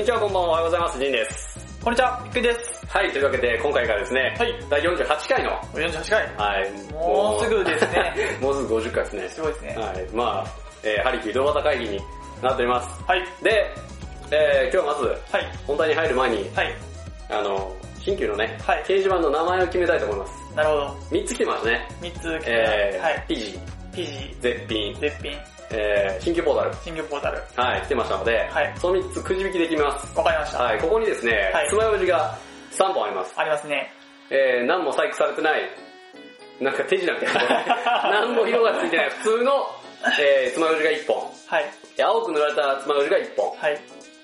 にちは、こんばんは、おはようございます。ジンです。こんにちは、びっくりです。はい、というわけで、今回からですね、はい第48回の、48回。はい、もうすぐですね。もうすぐ50回ですね。すごいですね。はい、まあ、えー、ハリキュー井戸端会議になっております。はい。で、えー、今日はまず、はい。本題に入る前に、はい。あの、新旧のね、はい掲示板の名前を決めたいと思います。なるほど。3つ来てますね。3つ来てえー、はい。ピジ、ピジ、絶品、絶品、えー、新旧ポータル。新旧ポータル。はい、来てましたので、はいその3つくじ引きで決めます。わかりました。はい、ここにですね、はい爪楊枝が3本あります。ありますね。えー、何も細工されてない、なんか手品みたいな。何も色がついてない普通の、えー、爪楊枝が1本。はい。青く塗られた爪楊枝が1本。はい。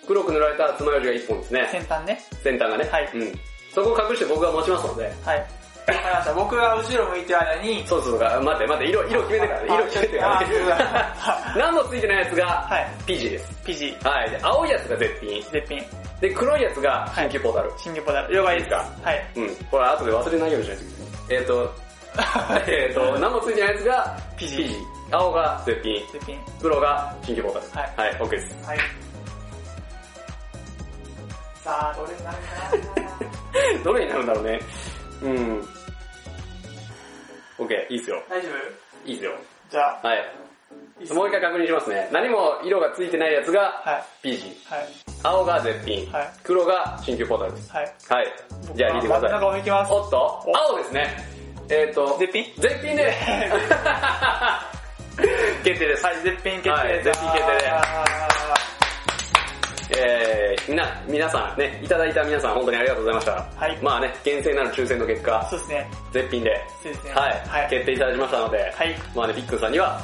黒く塗られた爪楊枝が1本ですね。先端ね。先端がね。はいうん。そこを隠して僕が持ちますので。はい。わかりました。僕が後ろ向いてる間に、そうそう待って待って、色、色決めてからね。あ色決めてからねあ。何もついてないやつが、はい。ピジです。ピジ、はい。で、青いやつが絶品。絶品、で、黒いやつが新旧ポータル。新旧ポータル。了解ですかはい。うん。これ後で忘れないようにしないといけない。えっ、と、えっと、何もついてないやつがピジピジ。青が絶品。絶品。黒が新旧ポータル。はいはい、OK です。はい。さあ、どれになるかな どれになるんだろうね。うん。OK、いいっすよ。大丈夫？いいっすよ。じゃあ、はい。もう一回確認しますね。何も色がついてないやつがはい。ピジ。はい。青が絶品。はい黒が新旧ポータルです。はい。はい。じゃあ引いてください。中きます。おっと？青ですね。えっ、と、絶品？絶品で 決定です。はい、絶品決定はいです。絶品決定であえー、みな、皆さんね、いただいた皆さん本当にありがとうございました。はいまあね、厳正なる抽選の結ー果、そうですね。絶品で、そうですね。はい、はい。決定いただきましたので、はい。まあね、ピックンさんには、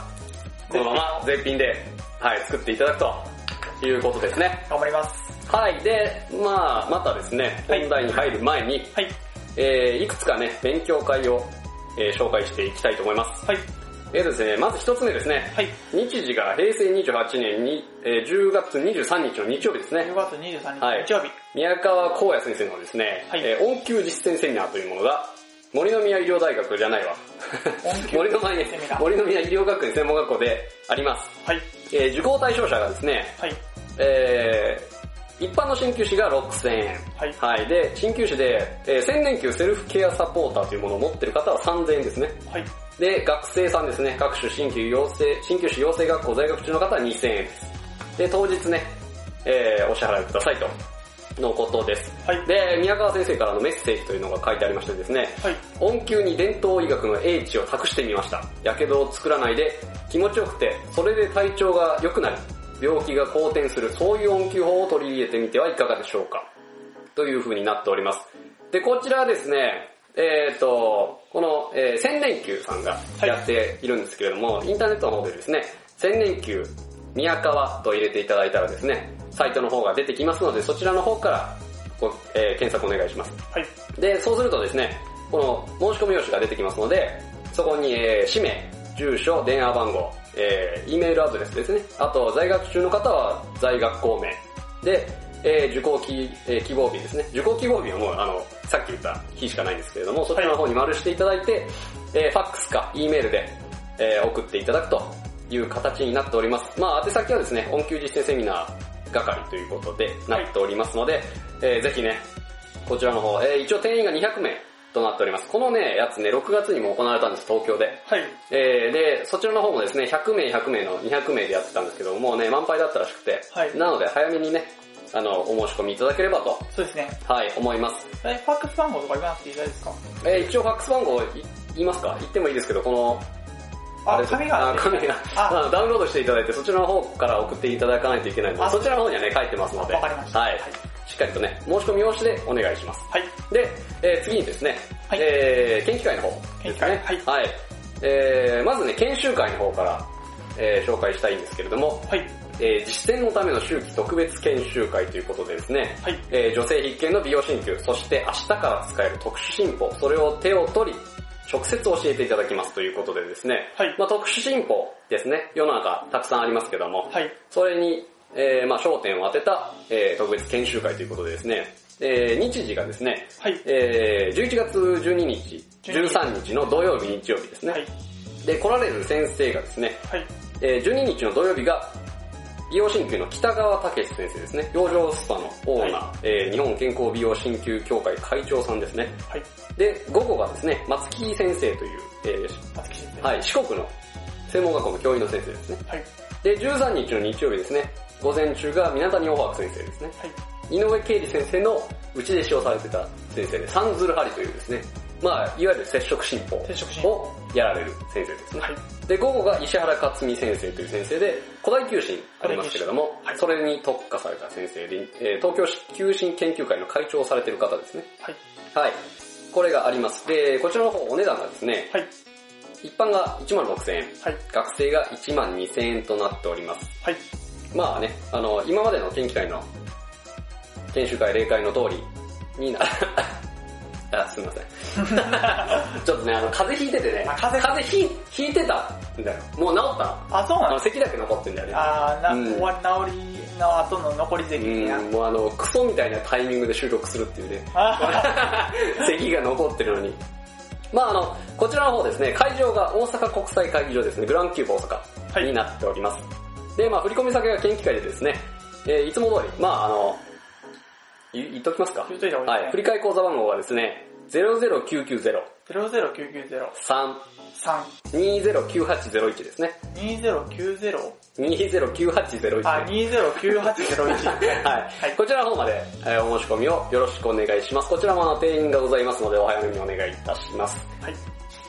このまま絶品で、はい、作っていただくということですね。頑張ります。はい、で、まあまたですね、はい本題に入る前に、はい。えー、いくつかね、勉強会を、えー紹介していきたいと思います。はい。えーとですね、まず一つ目ですね、はい。日時が平成28年に、えー10月23日の日曜日ですね10。月23はい日日曜日。宮川光也先生のですね、はいえー音球実践セミナーというものが、森の宮医療大学じゃないわ。森の宮森の宮医療学園専門学校であります。はい。えー受講対象者がですね、はい。えー一般の鍼灸師が6000円。はい。はい。で、鍼灸師で、えー千年灸セルフケアサポーターというものを持ってる方は3000円ですね。はい。で、学生さんですね、各種鍼灸養成、鍼灸師養成学校在学中の方は2000円です。で、当日ね、えーお支払いくださいと、のことです。はい。で、宮川先生からのメッセージというのが書いてありましてですね、はい。音球に伝統医学の英知を託してみました。やけどを作らないで気持ちよくて、それで体調が良くなり、病気が好転する、そういう音球法を取り入れてみてはいかがでしょうか。という風になっております。で、こちらはですね、えっ、と、この、えー千年球さんがやっているんですけれども、インターネットの方でですね、千年球宮川と入れていただいたらですね、サイトの方が出てきますので、そちらの方からご、えー検索お願いします。はい。で、そうするとですね、この申し込み用紙が出てきますので、そこに、えー氏名、住所、電話番号、えー、E メールアドレスですね。あと、在学中の方は在学校名。で、えー受講希,、えー希望日ですね。受講希望日はもう、あの、さっき言った日しかないんですけれども、そちらの方に丸していただいて、えーファックスか E メールで、えー送っていただくという形になっております。まあ、宛先はですね、音球実践セミナー係ということでなっておりますので、えーぜひね、こちらの方、えー一応定員が200名となっております。このね、やつね、6月にも行われたんです、東京で。はい。えーで、そちらの方もですね、100名、100名の200名でやってたんですけど、もうね、満杯だったらしくて、はいなので早めにね、あの、お申し込みいただければと、そうですね。はい、思います。え、ファックス番号とか言わなくていいですか？えー一応ファックス番号い言いますか？言ってもいいですけど、この、あ、れです紙があ紙がああダウンロードしていただいて、そちらの方から送っていただかないといけないので、あそちらの方にはね、書いてますので、わかりましたはい。しっかりとね、申し込み用紙でお願いします。はい。で、えー次にですね、はいえー研究会の方ですね。研究会はい。えーまずね、研修会の方から、えー紹介したいんですけれども、はい。えー実践のための秋季特別研修会ということでですね、はい。えー女性必見の美容鍼灸、そして明日から使える特殊進歩、それを手を取り、直接教えていただきますということでですね、はいまあ、特殊進歩ですね、世の中たくさんありますけども、はい。それに、えーまあ、焦点を当てた、えー特別研修会ということでですね、えー日時がですね、はい。えー11月12日、13日の土曜日、日曜日ですね。はい。で、来られる先生がですね、はい。えー12日の土曜日が美容鍼灸の北川武先生ですね。養生スパのオーナー、えー日本健康美容鍼灸協会会長さんですね。はい。で、午後がですね、松木先生という、えー松木先生。はい、四国の専門学校の教員の先生ですね。はい。で、13日の日曜日ですね、午前中が水谷大白先生ですね。はい。井上啓二先生の内弟子をされてた先生で、サンズルハリというですね、まあ、いわゆる接触進歩をやられる先生ですね。はい。で、午後が石原克美先生という先生で、古代球診ありますけれども、はいそれに特化された先生で、えー東京球診研究会の会長をされている方ですね。はい。はい。これがあります。で、こちらの方お値段がですね、はい。一般が1万6000円、はい。学生が1万2000円となっております。はい。まあね、あの、今までの研究会の、研修会、例会の通りにな、あ、すみません。ちょっとね、あの、風邪ひいててね、あ風邪風邪ひひいてたんだよ。もう治ったの？あ、そうなんです咳だけ残ってんだよね。あーな、うん終わり、治りの後の残り席にな。うん、もうあの、クソみたいなタイミングで収録するっていうね。あ 咳が残ってるのに。まああの、こちらの方ですね、会場が大阪国際会議場ですね、グランキューブ大阪になっております。で、まあ振込先が研究会でですね、えーいつも通り、まああの、い言っときますか？言っといた方がいいはい。ですね振替口座番号がですね、00990-3-209801 00990、ですね。2090、209801あ、209801。はい、こちらの方まで、えーお申し込みをよろしくお願いします。こちらもあの定員がございますのでお早めにお願いいたします。はい。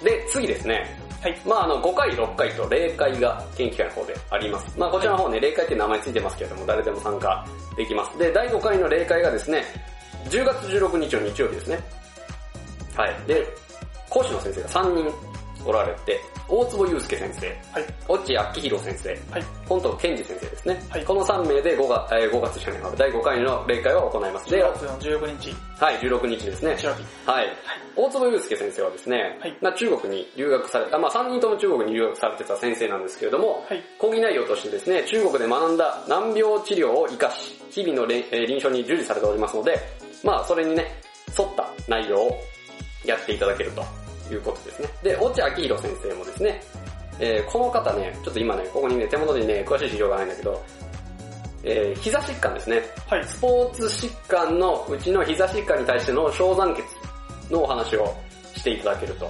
で、次ですね。はい。まああの、5回、6回と例会が研究会の方であります。まあこちらの方ね、例会っていう名前ついてますけれども、誰でも参加できます。で、第5回の例会がですね、10月16日の日曜日ですね。はい。で、講師の先生が3人おられて、大坪祐介先生、はい。越智明宏先生、はい。本藤健二先生ですね。はいこの3名で5月、えー5月じゃないわ第5回の例会を行います。で、10は月の15日、い、16日ですね。はい。大坪祐介先生はですね、はいまあ中国に留学された、まあ3人とも中国に留学されてた先生なんですけれども、はい。講義内容としてですね、中国で学んだ難病治療を活かし、日々のえー臨床に従事されておりますので、まあそれにね、沿った内容をやっていただけるということですね。で、越智明宏先生もですね、えーこの方ね、ちょっと今ね、ここにね、手元にね、詳しい資料がないんだけど、えー膝疾患ですね。はい。スポーツ疾患のうちの膝疾患に対しての小残血のお話をしていただけると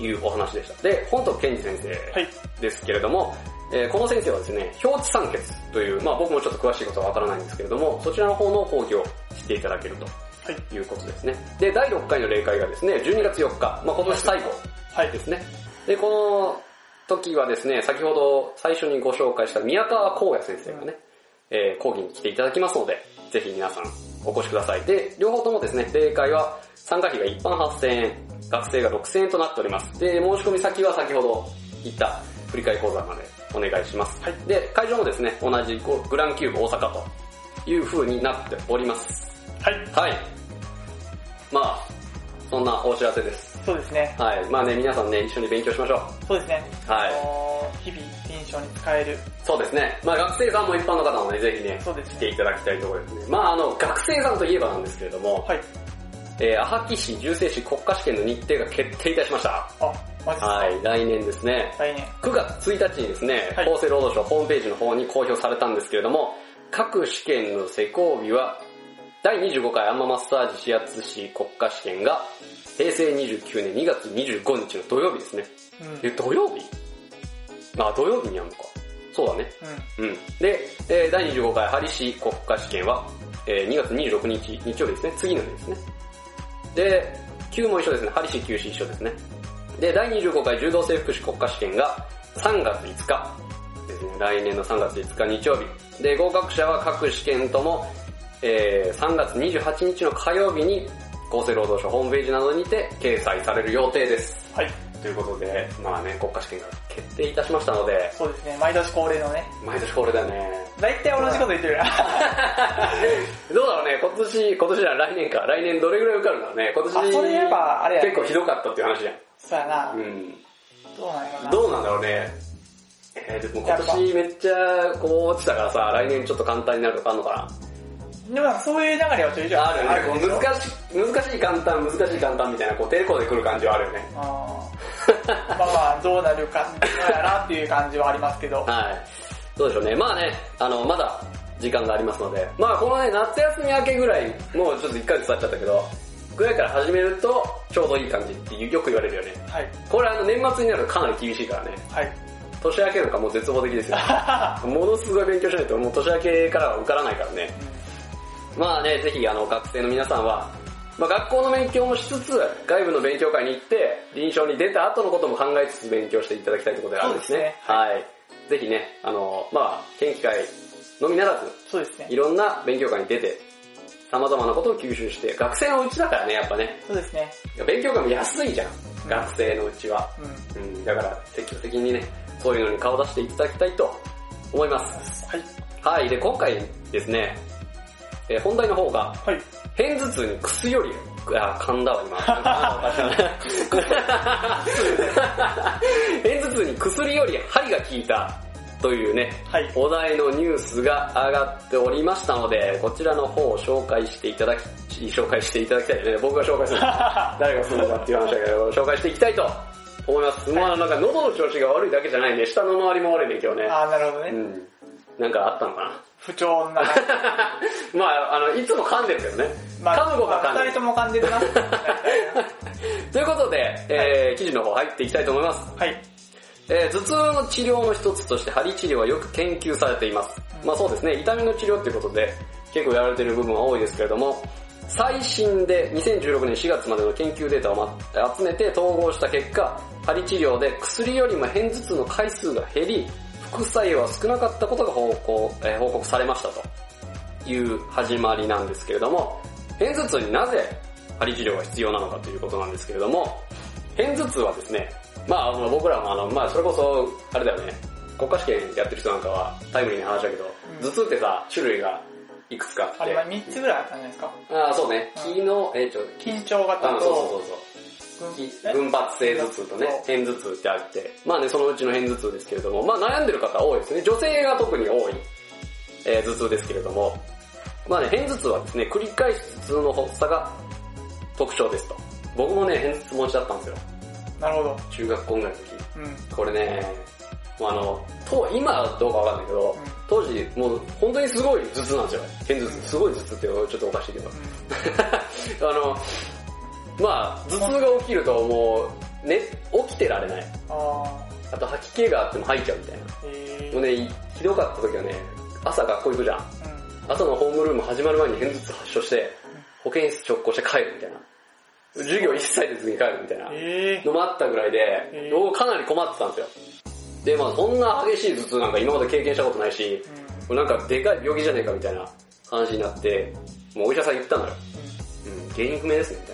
いうお話でした。で、本藤健二先生はい。ですけれども、えーこの先生はですね、表地酸欠という、まあ僕もちょっと詳しいことはわからないんですけれども、そちらの方の講義をしていただけるとはい。いうことですね。で、第6回の例会がですね、12月4日、まあ今年最後はい。ですね。で、この時はですね、先ほど最初にご紹介した宮川光也先生がね、えー講義に来ていただきますので、ぜひ皆さんお越しください。で、両方ともですね、例会は参加費が一般8000円、学生が6000円となっております。で、申し込み先は先ほど言った振り替え講座までお願いします。はいで、会場もですね、同じグランキューブ大阪という風になっております。はい。はい。まあ、そんなお知らせです。そうですね。はい。まあね、皆さんね、一緒に勉強しましょう。そうですね。はいあのー日々、臨床に使える。そうですね。まあ学生さんも一般の方もね、ぜひね、そうですね来ていただきたいところですね。まああの、学生さんといえばなんですけれども、はい。えー、アハキ市重生市国家試験の日程が決定いたしました。あ、マジですか？はい、来年ですね。来年。9月1日にですね、はい厚生労働省ホームページの方に公表されたんですけれども、各試験の施行日は、第25回アンママッサージ指圧師国家試験が、平成29年2月25日の土曜日ですね。うん。え、土曜日？あ、土曜日にやるのか。そうだね。うん。うん。で、えー第25回ハリ市国家試験は、えー2月26日、日曜日ですね。次の日ですね。で、級も一緒ですね。ハリ市、級市一緒ですね。で、第25回柔道整復師国家試験が3月5日ですね。来年の3月5日日曜日。で、合格者は各試験とも、えー3月28日の火曜日に厚生労働省ホームページなどにて掲載される予定です。はい。ということで、まあね、国家試験が決定いたしましたので、そうですね。毎年恒例のね。毎年これだよね。大体同じこと言ってるな。どうだろうね、今年、今年じゃ来年か。来年どれぐらい受かるんだろうね。今年、あそれやっぱあれやね結構ひどかったっていう話じゃん。そうやな。うん。どうなんやろな。どうなんだろうね。えー、でも今年めっちゃこう落ちたからさ、来年ちょっと簡単になるとかあんのかでもそういう流れはちょいちょいなあるよね。こうでしょ難しい、難しい簡単、難しい簡単みたいな、こう、テレコで来る感じはあるよね。あーまあまあ、どうなるか、どうやらっていう感じはありますけど。はい。どうでしょうね。まあね、あの、まだ時間がありますので、まあこのね、夏休み明けぐらい、もうちょっと1ヶ月経っちゃったけど、ぐらいから始めるとちょうどいい感じってよく言われるよね。はい。これあの年末になるとかなり厳しいからね。はい。年明けなんかもう絶望的ですよ。ものすごい勉強しないともう年明けからは受からないからね。まあね、ぜひあの学生の皆さんは、まあ、学校の勉強もしつつ、外部の勉強会に行って、臨床に出た後のことも考えつつ勉強していただきたいところであるんですね。すねはい。ぜひね、あの、まあ、研究会のみならず、そうですねい。ろんな勉強会に出て、様々なことを吸収して、学生のうちだからね、やっぱね。そうですね。勉強会も安いじゃん、学生のうちは。うん。うん、だから積極的にね、そういうのに顔出していただきたいと思います。はい。はい、で、今回ですね、えー本題の方が、はい。片頭痛に薬より、あ、噛んだわ今。片頭痛に薬より針が効いたというね、はい。お題のニュースが上がっておりましたので、こちらの方を紹介していただき、紹介していただきたいですね。僕が紹介する。誰がするのかっていう話だけど、紹介していきたいと思います。まあなんか喉の調子が悪いだけじゃないんで、下の周りも悪いね、今日ね。あー、なるほどね。うん。なんかあったのかな。不調な。まああの、いつも噛んでるけどね。まあ、噛むことは噛んでる二人とも噛んでるな。ということで、えー記事の方入っていきたいと思います。はい。えー頭痛の治療の一つとして針治療はよく研究されています。まあそうですね、痛みの治療っていうことで結構やられている部分は多いですけれども、最新で2016年4月までの研究データをま集めて統合した結果、針治療で薬よりも片頭痛の回数が減り、副作用は少なかったことが報告,、えー報告されましたという始まりなんですけれども、片頭痛になぜ針治療が必要なのかということなんですけれども、片頭痛はですね、まああの僕らもあの、まあそれこそ、あれだよね、国家試験やってる人なんかはタイムリーな話だけど、うん。頭痛ってさ、種類がいくつかあって、あれは3つぐらいあったんじゃないですか？ああ、そうね、うん。気の、えー、ちょ、緊張型あそうそうと、そうそう。群き群発性頭痛とね、片頭痛ってあって、まあね、そのうちの片頭痛ですけれども、まあ悩んでる方多いですね。女性が特に多い、えー頭痛ですけれども、まあね、片頭痛はですね、繰り返し頭痛の発作が特徴ですと。僕もね、片頭痛持ちだったんですよ。なるほど。中学校ぐらいの時。うん。これね、もうあの、と今はどうかわかんないけど、当時もう本当にすごい頭痛なんですよ。片頭痛。すごい頭痛ってちょっとおかしいけど。あの、まあ、頭痛が起きるともう、ね、起きてられない。ああと吐き気があっても吐いちゃうみたいな。もうね、ひどかった時はね、朝学校行くじゃん。うん。朝のホームルーム始まる前に片頭痛発症して、保健室直行して帰るみたいな。授業一切出ずに帰るみたいな。えのもあったぐらいでかなり困ってたんですよ。で、まあそんな激しい頭痛なんか今まで経験したことないし、ー。なんかでかい病気じゃねえかみたいな話になって、もうお医者さん言ったのよ。うん、原因不明ですね、みたいな。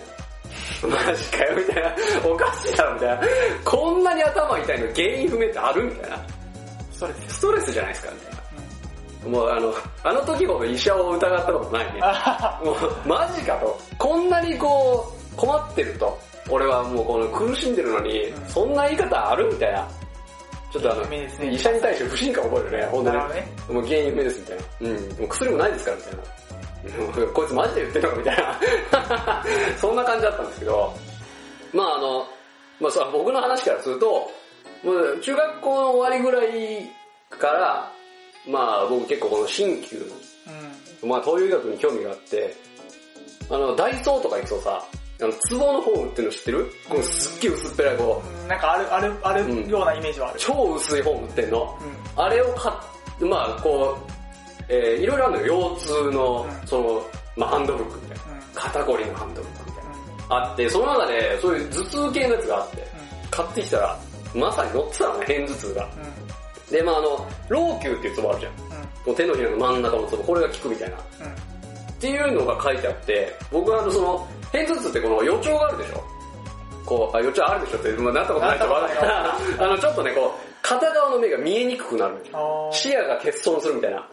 マジかよ、みたいな。おかしいだろ、みたいな。こんなに頭痛いの原因不明ってあるみたいな。それです。ストレスじゃないですか、みたいな。もうあの、あの時ほど医者を疑ったことないね。あもう、マジかと。こんなにこう、困ってると。俺はもうこの苦しんでるのに、うんそんな言い方あるみたいな。ちょっとあの、医者に対して不信感覚えるね、本当になるほどね。もう原因不明ですみたいな。うん。もう薬もないですからみたいな。う んこいつマジで言ってんのかみたいな。そんな感じだったんですけど、まああの、まあさ、僕の話からすると、もう中学校の終わりぐらいから、まあ僕結構この鍼灸うん。まあ東洋医学に興味があって、あの、ダイソーとか行くとさ、あの、ツボのフォームっていうの知ってる？このすっげえ薄っぺらいこう、うんなんかある、ある、あるようなイメージはある。超薄いフォームってんの。うん。あれを買って、まあこう、えー、いろいろあるのよ。腰痛のう、んその、まあハンドブックみたいな。うん。肩こりのハンドブックみたいうん。な。あって、その中でそういう頭痛系のやつがあって、買ってきたら、まさに乗ってたのね、片頭痛が。うん。で、まああの、老朽っていうツボあるじゃん。うん。こう手のひらの真ん中のツボ、これが効くみたいな。うん。っていうのが書いてあって、僕はあのその、片頭痛ってこの予兆があるでしょこう、あ、予兆あるでしょって、まあ、なったことないとわかんない あの、ちょっとね、こう、片側の目が見えにくくなる。視野が欠損するみたいな。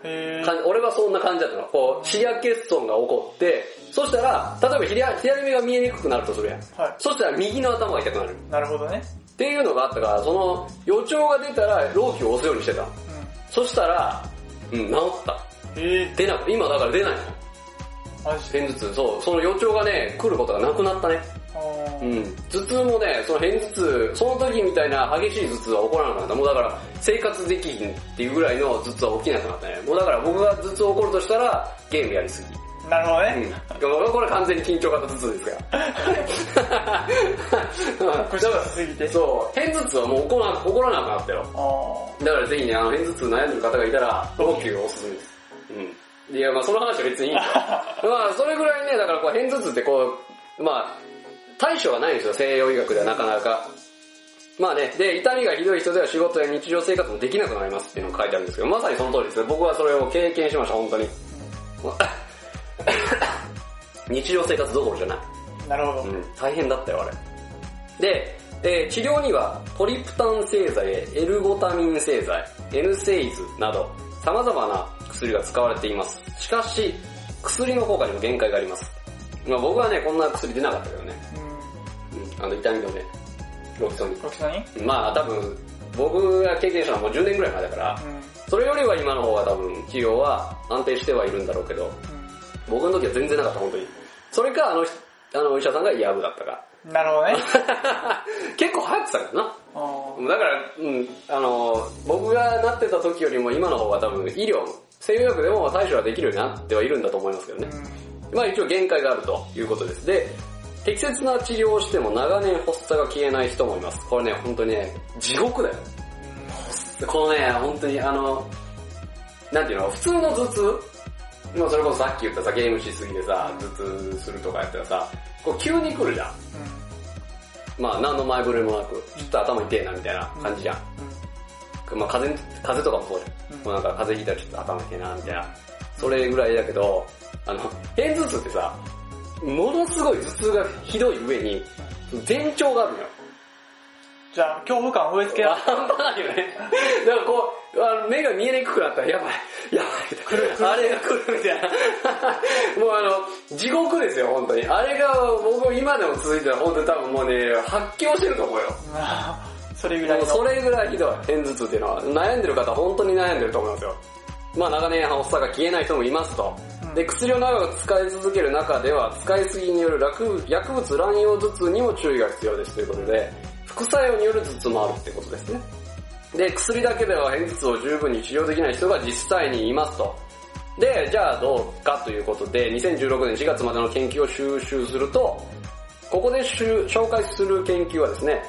俺はそんな感じだったの。こう、視野欠損が起こって、そしたら、例えば左左目が見えにくくなるとするやん。はい。そしたら右の頭が痛くなる。なるほどね。っていうのがあったから、その予兆が出たら、老気を押すようにしてたの。うそしたら、うん、治った。ん。えー。出なく、今だから出ないの。マジで？片頭痛、そう、その予兆がね、来ることがなくなったね。うん。頭痛もね、その偏頭痛、その時みたいな激しい頭痛は起こらなくなった。もうだから、生活できひんっていうぐらいの頭痛は起きなくなったね。もうだから僕が頭痛起こるとしたら、ゲームやりすぎ。なるほどね。うん。これ完全に緊張型頭痛ですから。酷使しすぎて。そう、偏頭痛はもう起こら起こらなくなったよ。あだからぜひね、あの、偏頭痛悩んでる方がいたら、ローキューおすすめです。うん。いや、まあその話は別にいいんですよ。まあそれぐらいね、だからこう、偏頭痛ってこう、まあ、対処がないんですよ、西洋医学ではなかなか。まあね、で、痛みがひどい人では仕事や日常生活もできなくなりますっていうのが書いてあるんですけど、まさにその通りですね。僕はそれを経験しました、本当に。日常生活どころじゃない。あ、なるほど。うん、大変だったよ、あれ。で、えー治療にはトリプタン製剤、エルゴタミン製剤、エヌセイズなど様々な薬が使われています。しかし、薬の効果にも限界があります。まあ僕はね、こんな薬出なかったけどね。うん。うん、あの痛み止め、ロキソニロキソニン？ン。まあ多分、僕が経験したのはもう10年ぐらい前だから、うん。それよりは今の方が多分治療は安定してはいるんだろうけど、僕の時は全然なかった、本当に。それか、あの、あのお医者さんがヤブだったか。うん。なるほどね。結構流行ってたからな。だから、うん、あの、僕がなってた時よりも今の方が多分医療、西洋薬でも対処はできるようになってはいるんだと思いますけどね。まあ一応限界があるということです。で、適切な治療をしても長年発作が消えない人もいます。これね、本当にね、地獄だよ。このね、本当にあの、なんていうの、普通の頭痛まあそれこそさっき言ったさ、ゲームしすぎてさ、頭痛するとかやったらさ、こう急に来るじゃん。まあ何の前触れもなく、ちょっと頭痛えなみたいな感じじゃん。まあ風邪、風邪とかもそうじゃん。うんもうなんか風邪ひいたらちょっと頭痛えなみたいな。それぐらいだけど、あの、偏頭痛ってさ、ものすごい頭痛がひどい上に、前兆があるのよ。じゃあ、恐怖感植え付けられ半端ないよね。だからこう、あの目が見えにくくなったら、やばい、やばい、来る、あれが来るみたいな。もうあの、地獄ですよ、本当に。あれが僕今でも続いてたら、本当に多分もうね、発狂してると思うよ。それぐらいの。もうそれぐらいひどい、偏頭痛っていうのは。悩んでる方、本当に悩んでると思いますよ。まあ長年発作が消えない人もいますと。で、薬を長く使い続ける中では、使いすぎによる薬薬物乱用頭痛にも注意が必要ですということで、副作用による頭痛もあるってことですね。で、薬だけでは偏頭痛を十分に治療できない人が実際にいますと。で、じゃあどうかということで、2016年4月までの研究を収集すると、ここで紹介する研究はですね、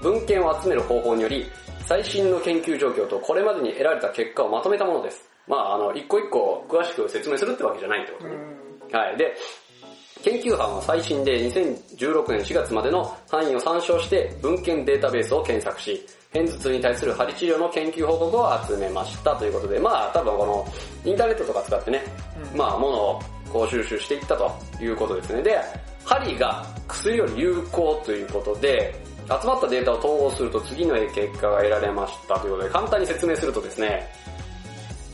文献を集める方法により、最新の研究状況とこれまでに得られた結果をまとめたものです。まああの、一個一個詳しく説明するってわけじゃないってことね。うん。はい。で、研究班は最新で2016年4月までの範囲を参照して文献データベースを検索し、偏頭痛に対する針治療の研究報告を集めましたということで、まあ多分このインターネットとか使ってね、うんまあものをこう収集していったということですね。で、針が薬より有効ということで、集まったデータを統合すると次の結果が得られましたということで、簡単に説明するとですね、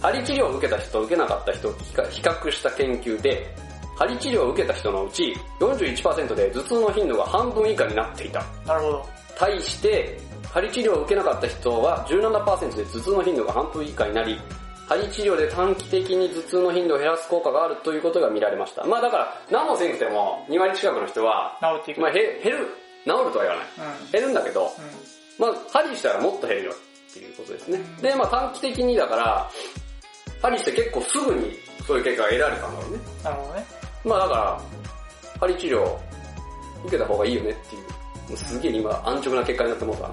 針治療を受けた人と受けなかった人を比較した研究で、針治療を受けた人のうち41%で頭痛の頻度が半分以下になっていた。なるほど。対して、針治療を受けなかった人は17%で頭痛の頻度が半分以下になり、針治療で短期的に頭痛の頻度を減らす効果があるということが見られました。まあだから、何もせんくても2割近くの人は、治っていく。まあへ減る、治るとは言わない。うん。減るんだけど、うん。まあ針したらもっと減るよっていうことですね。で、まあ短期的にだから、針して結構すぐにそういう結果が得られたんだろうね。なるほどね。まあだから、針治療受けた方がいいよねっていう。もうすげえ今安直な結果になってもうたな。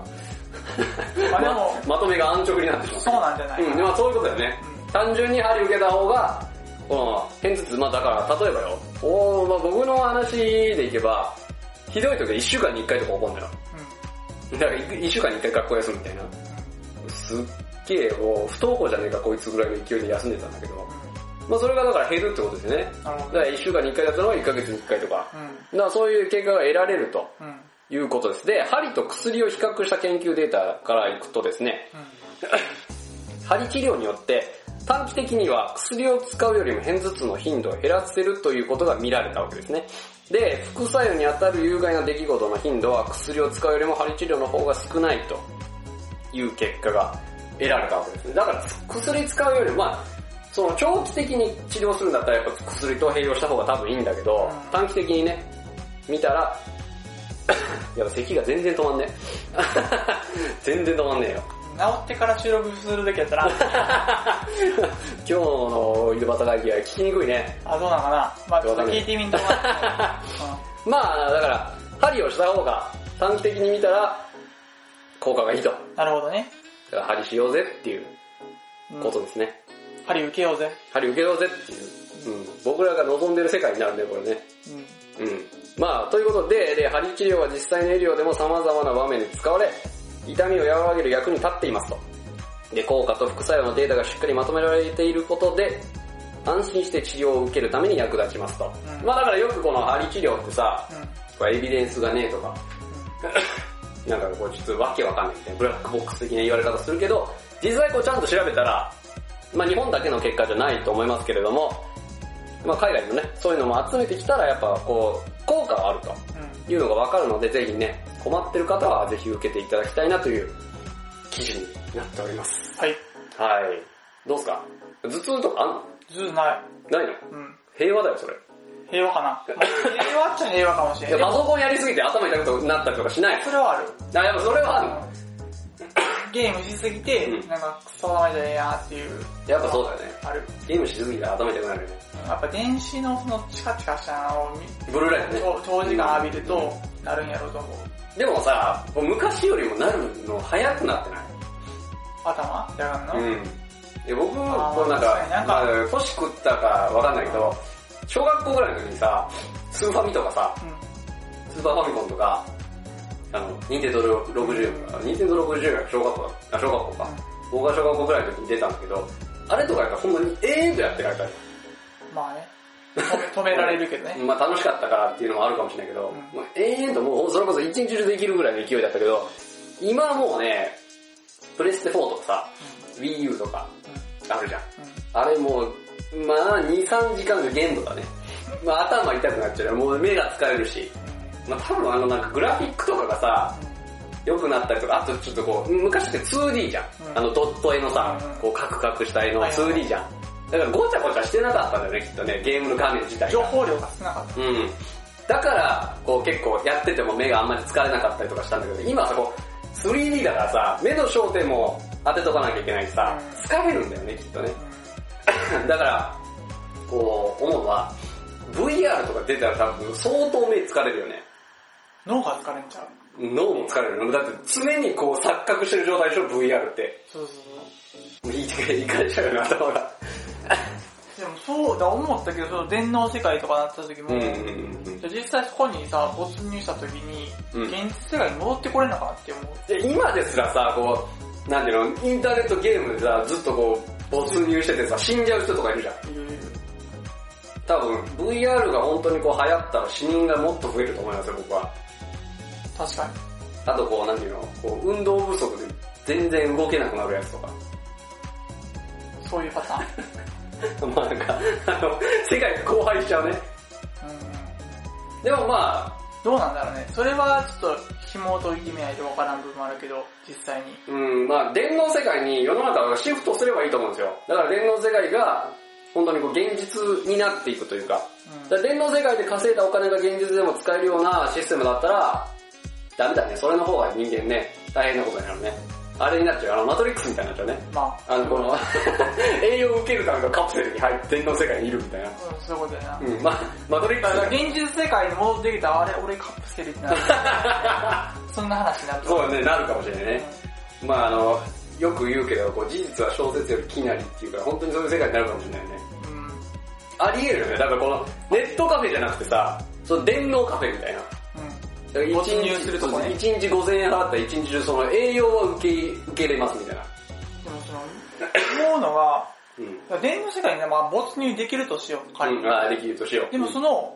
まあでも、ままとめが安直になってしまった。そうなんじゃないうん、でまあそういうことだよね。単純に針受けた方が、この、偏頭痛、まあだから、例えばよ、おーまあ僕の話でいけば、ひどい時は1週間に1回とか起こるんだよ。だから1週間に1回学校休むみたいな。すっげえ、もう不登校じゃねえかこいつぐらいの勢いで休んでたんだけど、まあそれがだから減るってことですよね。だから1週間に1回だったのが1ヶ月に1回とか。うん。だからそういう結果が得られるとうん。いうことです。で、針と薬を比較した研究データからいくとですね、針治療によって短期的には薬を使うよりも偏頭痛の頻度を減らせるということが見られたわけですね。で、副作用に当たる有害な出来事の頻度は薬を使うよりも針治療の方が少ないという結果が得られたわけですね。だから薬使うよりも、まあ、その長期的に治療するんだったらやっぱ薬と併用した方が多分いいんだけど、うん短期的にね、見たら、やっぱ咳が全然止まんねえ。全然止まんねえよ。治ってから収録するべきやったら、今日の井戸端会議は聞きにくいね。あ、どうなのかなまあちょっと聞いてみんと思って。まあ、だから、針をした方が短期的に見たら効果がいいと。なるほどね。から針しようぜっていううんことですね。針受けようぜ。針受けようぜっていう。うん、僕らが望んでる世界になるね、これね。うん。うん。まあ、ということで、で、針治療は実際の医療でも様々な場面で使われ、痛みを和らげる役に立っていますと。で、効果と副作用のデータがしっかりまとめられていることで、安心して治療を受けるために役立ちますと。うんまあだからよくこの針治療ってさ、うん。エビデンスがねえとか、なんかこうちょっとわけわかんないみたいな、ブラックボックス的な言われ方するけど、実際こうちゃんと調べたら、まあ日本だけの結果じゃないと思いますけれども、まあ海外のね、そういうのも集めてきたらやっぱこう、効果はあるとうん。いうのがわかるので、ぜひね、困ってる方はぜひ受けていただきたいなという記事になっております。はい。はい。どうすか？頭痛とかあんの？ずーない。ないの？うん。平和だよ、それ。平和かな。まあ平和っちゃ平和かもしれない。いやパソコンやりすぎて頭痛くなったりとかしないそれはある。あ、やっぱそれはあるの？ゲームしすぎて、うんなんかクソ頭痛いなっていう、やっぱそうだよね。ある。ゲームしすぎたら頭痛くなるよね。やっぱ電子のそのチカチカしたのを見ブルーライトね。長長時間浴びると、なるんやろうと思う。でもさ、昔よりもなるの早くなってない？頭？やらんの、うん。で僕、あーこうなんかなんかまあ年食ったかわかんないけど、小学校ぐらいの時にさ、スーファミとかさ、うん。スーパーファミコンとか、あの、ニンテンドー60とか、ニンテンドー60が小学校だ、あ、小学校か。僕が小学校ぐらいの時に出たんだけど、あれとかやったらほんまに永遠とやってられたり。まあね。止められるけどね。まあ楽しかったからっていうのもあるかもしれないけど、うんともうそれこそ一日中できるぐらいの勢いだったけど、今はもうね、プレステ4とかさ、Wii U とかあるじゃん。あれもう、まあ2、3時間が限度だね。まあ頭痛くなっちゃうよもう目が疲れるし。まあ多分あのなんかグラフィックとかがさ、良くなったりとか、あとちょっとこう、昔って 2D じゃん。うんあのドット絵のさ、うんこうカクカクした絵のはいはいはい 2D じゃん。だからごちゃごちゃしてなかったんだよね、きっとね、ゲームの画面自体が。情報量が少なかっうん。だから、こう結構やってても目があんまり疲れなかったりとかしたんだけど、今はさ、こう、3D だからさ、目の焦点も当てとかなきゃいけないしさ、うん疲れるんだよね、きっとねた。。だから、こう、思うのは、VR とか出たら多分相当目疲れるよね。脳が疲れんちゃう。脳も疲れるの。だって常にこう錯覚してる状態でしょ、VR って。そうそうそう。もういいていかれちゃうよね、頭が。でもそうだ思ったけど、その電脳世界とかなった時も、うんうんうんじゃあ実際そこにさ、没入した時に、うん。現実世界に戻ってこれんのかなって思う。で今ですらさ、こう、なんていうの、インターネットゲームでさ、ずっとこう、没入しててさ、死んじゃう人とかいるじゃん。多分、VR が本当にこう流行ったら死人がもっと増えると思いますよ、僕は。確かに。あとこう、なんていうの、こう、運動不足で全然動けなくなるやつとか。そういうパターン。まあなんか、あの、世界が荒廃しちゃうね。うん。でもまあ、どうなんだろうね。それはちょっと紐解いてみないとわからん部分もあるけど、実際に。うん、まあ電脳世界に世の中がシフトすればいいと思うんですよ。だから電脳世界が、本当にこう現実になっていくというか、うん電脳世界で稼いだお金が現実でも使えるようなシステムだったら、ダメだね。それの方が人間ね、大変なことになるね。あれになっちゃう。あの、マトリックスみたいになっちゃうね。まあ、あの、この、栄養を受けるためのカプセルに入って電脳世界にいるみたいな。うん、そういうことやな。うん、まあ、マトリックス。現実世界に戻ってきたら、あれ、俺カプセルになる。そんな話になると。そうだね、なるかもしれないね。まああの、よく言うけど、こう事実は小説よりきなりっていうか、本当にそういう世界になるかもしれないね。うん。あり得るよね。だからこの、ネットカフェじゃなくてさ、その電脳カフェみたいな。没入するとこね1日5000円払ったら1日中その栄養は受け、受けれますみたいな。でもその、思うのが、うん。電脳世界にねまあ没入できるとしよう、仮に。うん、ああ、できるとしよう。でもその、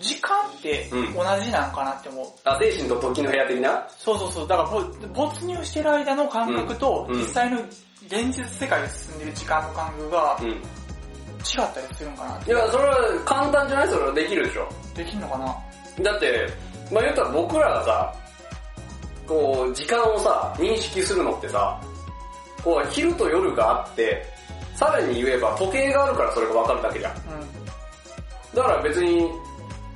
時間ってうん同じなんかなって思う。あ、精神と時の部屋的な？そうそうそう。だからぼ没入してる間の感覚と、うんうん実際の現実世界に進んでる時間の感覚がうん。違ったりするんかなって。いや、それは簡単じゃない？それはできるでしょ。できんのかな？だって、まあ言ったら僕らがさ、こう、時間をさ、認識するのってさ、こう、昼と夜があって、さらに言えば時計があるからそれがわかるだけじゃん。うん。だから別に、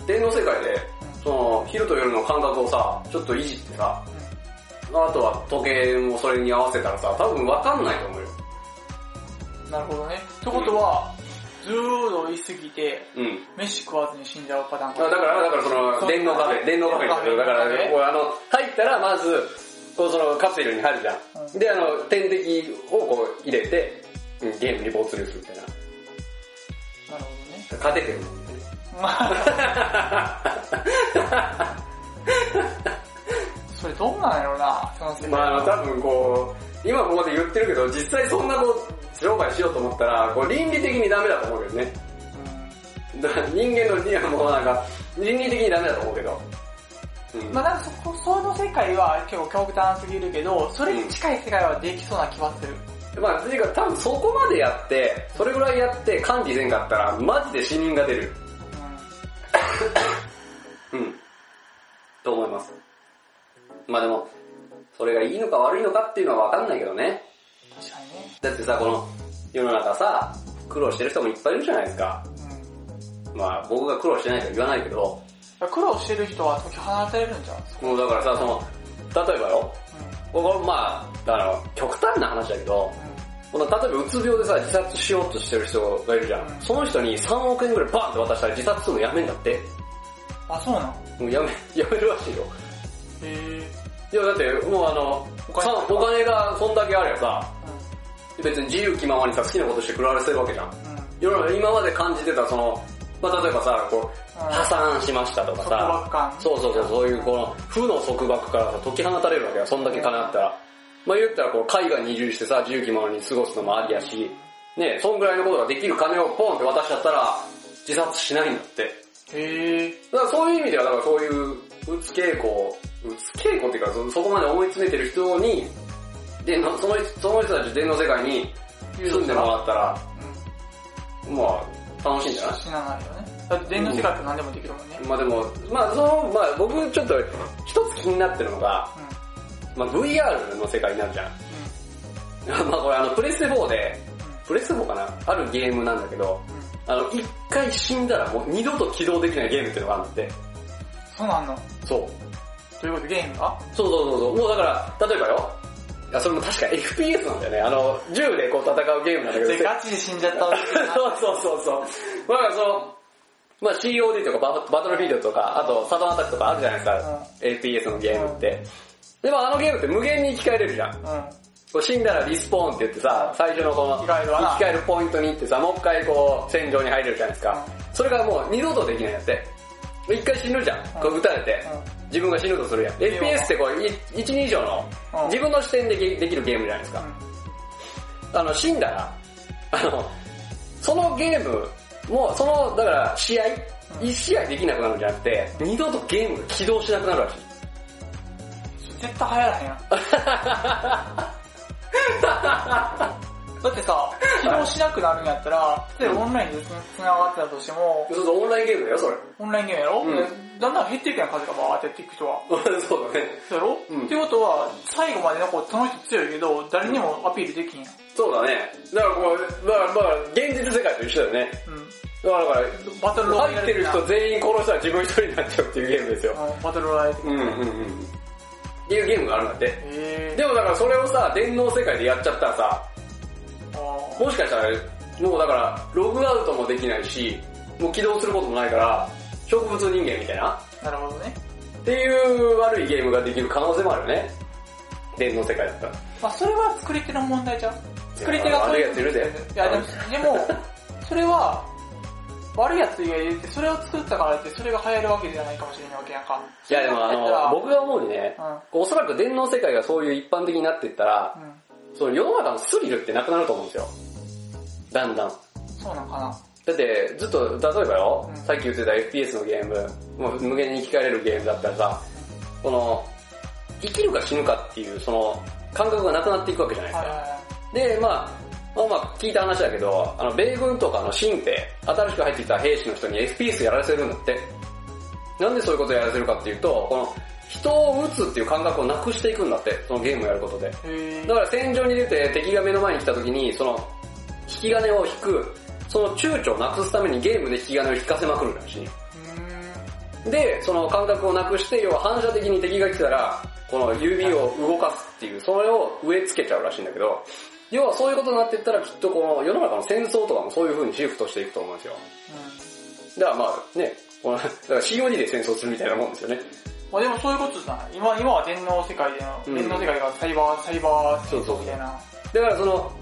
電脳世界でその、昼と夜の感覚をさ、ちょっといじってさ、あとは時計もそれに合わせたらさ、多分わかんないと思うよ。なるほどね。ってことは、ずーっと言い過ぎて、うん。飯食わずに死んじゃうパターンあだから、だからその、電脳カフェ、電脳カフェに行くだから、電脳カフェこうあの、入ったらまず、こうそのカプセルに入るじゃん。うんで、あの、点滴をこう入れて、うんゲームに没入するみたいな。なるほどね。勝ててる。まあ、それどうなんやろうな、その世界まあ多分こう、今ここで言ってるけど、実際そんなこう、商売しようと思ったら、こう倫理的にダメだと思うけどね。だから人間の理はもうなんか、倫理的にダメだと思うけど。うん。まあなんかそこ、その世界は結構極端すぎるけど、それに近い世界はできそうな気はする。まあ、というか多分そこまでやって、それぐらいやって管理せんかったら、マジで死人が出る。うん。と思います。まあでも、それがいいのか悪いのかっていうのはわかんないけどね。確かにね。だってさ、この世の中さ、苦労してる人もいっぱいいるじゃないですか。まあ僕が苦労してないとは言わないけど、うん。苦労してる人は解き放たれるんじゃん。もうだからさ、その、例えばよ、これまあ、だから極端な話だけど、この例えばうつ病でさ、自殺しようとしてる人がいるじゃん。うんその人に3億円ぐらいバンって渡したら自殺するのやめんだって。あ、そうなの？もうやめ、やめるらしいよ。へいやだってもうあの、お金さお金がそんだけあればさ、別に自由気ままにさ、好きなことして食らわせるわけじゃん。うん。今まで感じてたその、まあ例えばさ、こう、うん破産しましたとか束さ。そうそうそう、そういうこの、負の束縛からさ、解き放たれるわけよ、そんだけ金あったら。まあ言ったらこう、海外に移住してさ、自由気ままに過ごすのもありやし、ねそんぐらいのことができる金をポンって渡しちゃったら、自殺しないんだって。へえ。だからそういう意味では、だからそういう、うつ傾向、うつ傾向っていうか、そそこまで思い詰めてる人に、で、のそのその人たち電脳世界に住んでもらったら、うん。まあ、楽しいんじゃない？死なないよね。だって電脳世界って何でもできるもんね。まあでも、まあその、まあ僕ちょっと一つ気になってるのが、うん。まあ VR の世界になるじゃん。まあこれあのプレステ4で、プレステ4かな？あるゲームなんだけど、あの一回死んだらもう二度と起動できないゲームっていうのがあるんだって。そうなんの？そう。ということでゲームがそうそうそうそう。もうだから、例えばよ。いや、それも確か FPS なんだよね。あの、銃でこう戦うゲームなんだけど。それガチで死んじゃったそうそうそうそう。まあだからその、まあ COD とかババトルフィールドとか、あとサドンアタックとかあるじゃないですか。FPS のゲームって。でもあのゲームって無限に生き返れるじゃん。うん。こう死んだらリスポーンって言ってさ、最初のこの生き返るわな生き返るポイントに行ってさ、もう一回こう戦場に入れるじゃないですか。それがもう二度とできないんだって。一回死ぬじゃん。こう撃たれて。自分が死ぬとするやん。FPS ってこう、い一人以上のうん自分の視点でできるゲームじゃないですか。あの、死んだら、あの、そのゲームも、その、だから試合、一試合できなくなるんじゃなくて、二度とゲームが起動しなくなるらしい。うん。絶対流行らへんやん。だってさ、起動しなくなるんやったら、例えばオンラインで繋がってたとしても、そうそう、オンラインゲームだよ、それ。オンラインゲームやろ、うんでだんだん減っていくやん、数がバーってやっていく人は。そうだね。そうやろ、うんってことは、最後まで残ってその人強いけど、誰にもアピールできんやん。そうだね。だからこう、だから、だから現実世界と一緒だよね。うん。だから、バトルロ入ってる人全員殺したら自分一人になっちゃうっていうゲームですよ。うんバトルロワイヤル。うんうんうん。っていうゲームがあるんだって。でもだからそれをさ、電脳世界でやっちゃったらさ、あもしかしたら、もうだから、ログアウトもできないし、もう起動することもないから、植物人間みたいな、ーなるほどね。っていう悪いゲームができる可能性もあるよね。電脳世界だったら。まあそれは作り手の問題じゃん。作り手が悪いやついるで。いやでも、でも、それは、悪いやつがいて、それを作ったからって、それが流行るわけじゃないかもしれないわけやんか。いやでもあの、僕が思うにね、うん。おそらく電脳世界がそういう一般的になっていったら、うん。その世の中のスリルってなくなると思うんですよ。だんだん。そうなんかな。だって、ずっと、例えばよ、うんさっき言ってた FPS のゲーム、もう無限に生き返れるゲームだったらさ、この、生きるか死ぬかっていう、その、感覚がなくなっていくわけじゃないですか。で、まあ、まあまあ聞いた話だけど、あの、米軍とかの新兵、新しく入ってきた兵士の人に FPS やらせるんだって。なんでそういうことやらせるかっていうと、この、人を撃つっていう感覚をなくしていくんだって、そのゲームをやることで。だから戦場に出て敵が目の前に来た時に、その、引き金を引く、その躊躇をなくすためにゲームで引き金を引かせまくるらしい。うーん。で、その感覚をなくして、要は反射的に敵が来たら、この指を動かすっていう、それを植え付けちゃうらしいんだけど、要はそういうことになっていったらきっとこの世の中の戦争とかもそういう風にシフトしていくと思うんですよ。だからまあね、このだから COD で戦争するみたいなもんですよね。まあでもそういうことじゃない。今、今は電脳世界での、うん電脳世界がサイバー、サイバー戦争みたいな。だからその、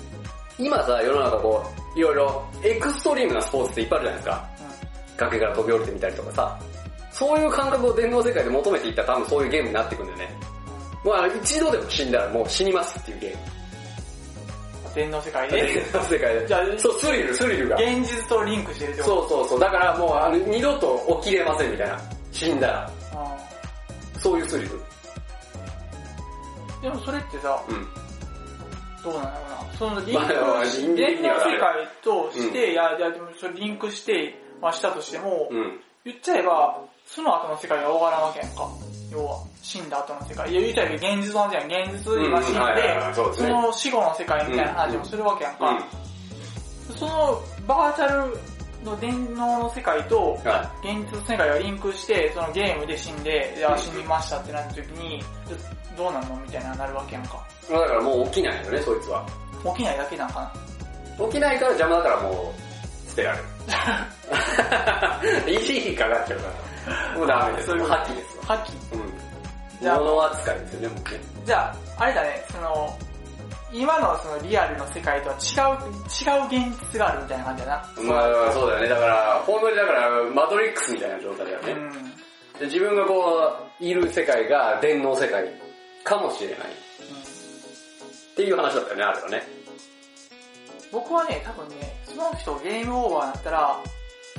今さ、世の中こう、いろいろエクストリームなスポーツっていっぱいあるじゃないですか。崖から飛び降りてみたりとかさ。そういう感覚を電脳世界で求めていったら多分そういうゲームになっていくんだよね。もうあの一度でも死んだらもう死にますっていうゲーム。うん電脳世界で、電脳世界で。じゃあそう、スリル、スリルが。現実とリンクしてるってこと？そうそうそう。だからもうあの二度と起きれませんみたいな。死んだら。うそういうスリル。んでもそれってさ、うん。どうなんだろうな？そのリンまあまあクし、倫理的電にはダメ脳世界として、うんいや、いや、でもそれリンクして、まあしたとしても、うん。言っちゃえば、その後の世界が終わらんわけやんか。要は、死んだ後の世界。いや、言っちゃえば現実の話やん。現実今死んうんはいはいはいそうでで、その死後の世界みたいな話もするわけやんか。うん。そのバーチャルの電脳の世界と、は現実の世界がリンクして、そのゲームで死んで、いや、死にましたってなった時に、どうなんの？みたいななるわけやんか。い。だからもう起きないよね、そいつは。起きないだけなんかな。起きないから邪魔だからもう、捨てられる。いいかかっちゃうから。もうダメです。そういう破棄ですわ。破棄。うん。じゃあ物扱いですよね、もうね。じゃあ、あれだね、その、今のそのリアルの世界とは違う、違う現実があるみたいな感じだな。まあそうだよね。だから、本当にだから、マトリックスみたいな状態だよね。うん。で自分がこう、いる世界が電脳世界かもしれない。っていう話だったよね、あれはね。僕はね、多分ね、その人ゲームオーバーになったら、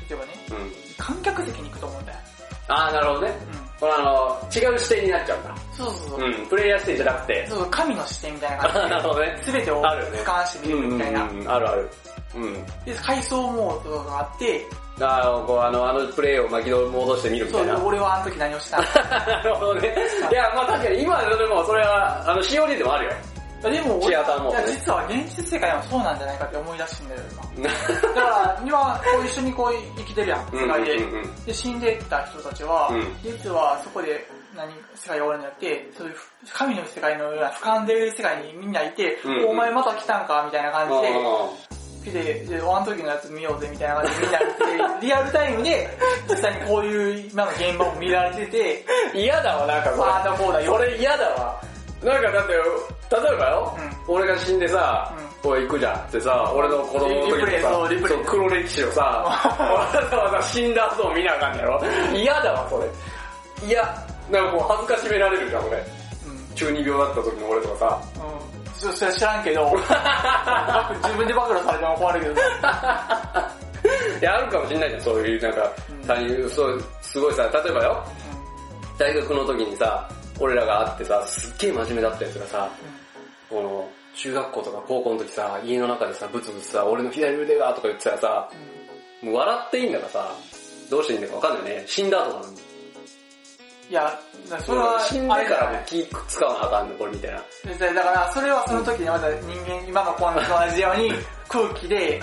例えばね、うん。観客席に行くと思うんだよ。あー、なるほどね。うん。これあの、違う視点になっちゃうんだ。そうそうそう。うん。プレイヤー視点じゃなくて。そうそう、神の視点みたいなあー感なるほどね。じで、全てを俯瞰して見るみたいな。うんあるある。うん。で、階層モードがあって、あの、こう、あの、あのプレイを巻き戻してみるみそう、たいな。俺はあの時何をしたの なるほどね。いや、まあ確かに今でもそれは、あの、COD でもあるよ。でも俺、ねいや実は現実世界はそうなんじゃないかって思い出してんだよ、今。だから、今、こう一緒にこう生きてるやん、世界で。うんうんうんで、死んでった人たちは、うん実はそこで、何、世界が終わるんじゃなくて、そういう神の世界のような俯瞰でる世界にみんないて、うんうんお前また来たんかみたいな感じで、う来て、で、ワン時のやつ見ようぜみたいな感じでみんな見て、リアルタイムで、実際にこういう今の現場を見られてて、ん嫌だわ、なんかそれ。ああだこうだよ。それ嫌だわ。なんかだって、例えばよ、俺が死んでさ、うこう行くじゃんってさ、俺の子供の時にさ、イそう黒歴史をさ、わざわざ死んだ後を見なあかんやろ？嫌だわ、それ。いや、なんかこう恥ずかしめられるじゃん、俺。うん。中二病だった時の俺とかさ。うん。そそれは知らんけど、自分で暴露されても困るけど。いや、あるかもしんないじゃん、そういう、なんか、うん他人、そう、すごいさ、例えばよ、大学の時にさ、俺らが会ってさ、すっげえ真面目だったやつがさ、この、中学校とか高校の時さ、家の中でさ、ブツブツさ、俺の左腕がとか言ってたらさ、もう笑っていいんだからさ、どうしていいんだかわかんないよね。死んだ後なのに。いや、それは、死んでからも気使わなあかんの、これみたいな。でだから、それはその時にまた人間、今の子と同じように 空気で、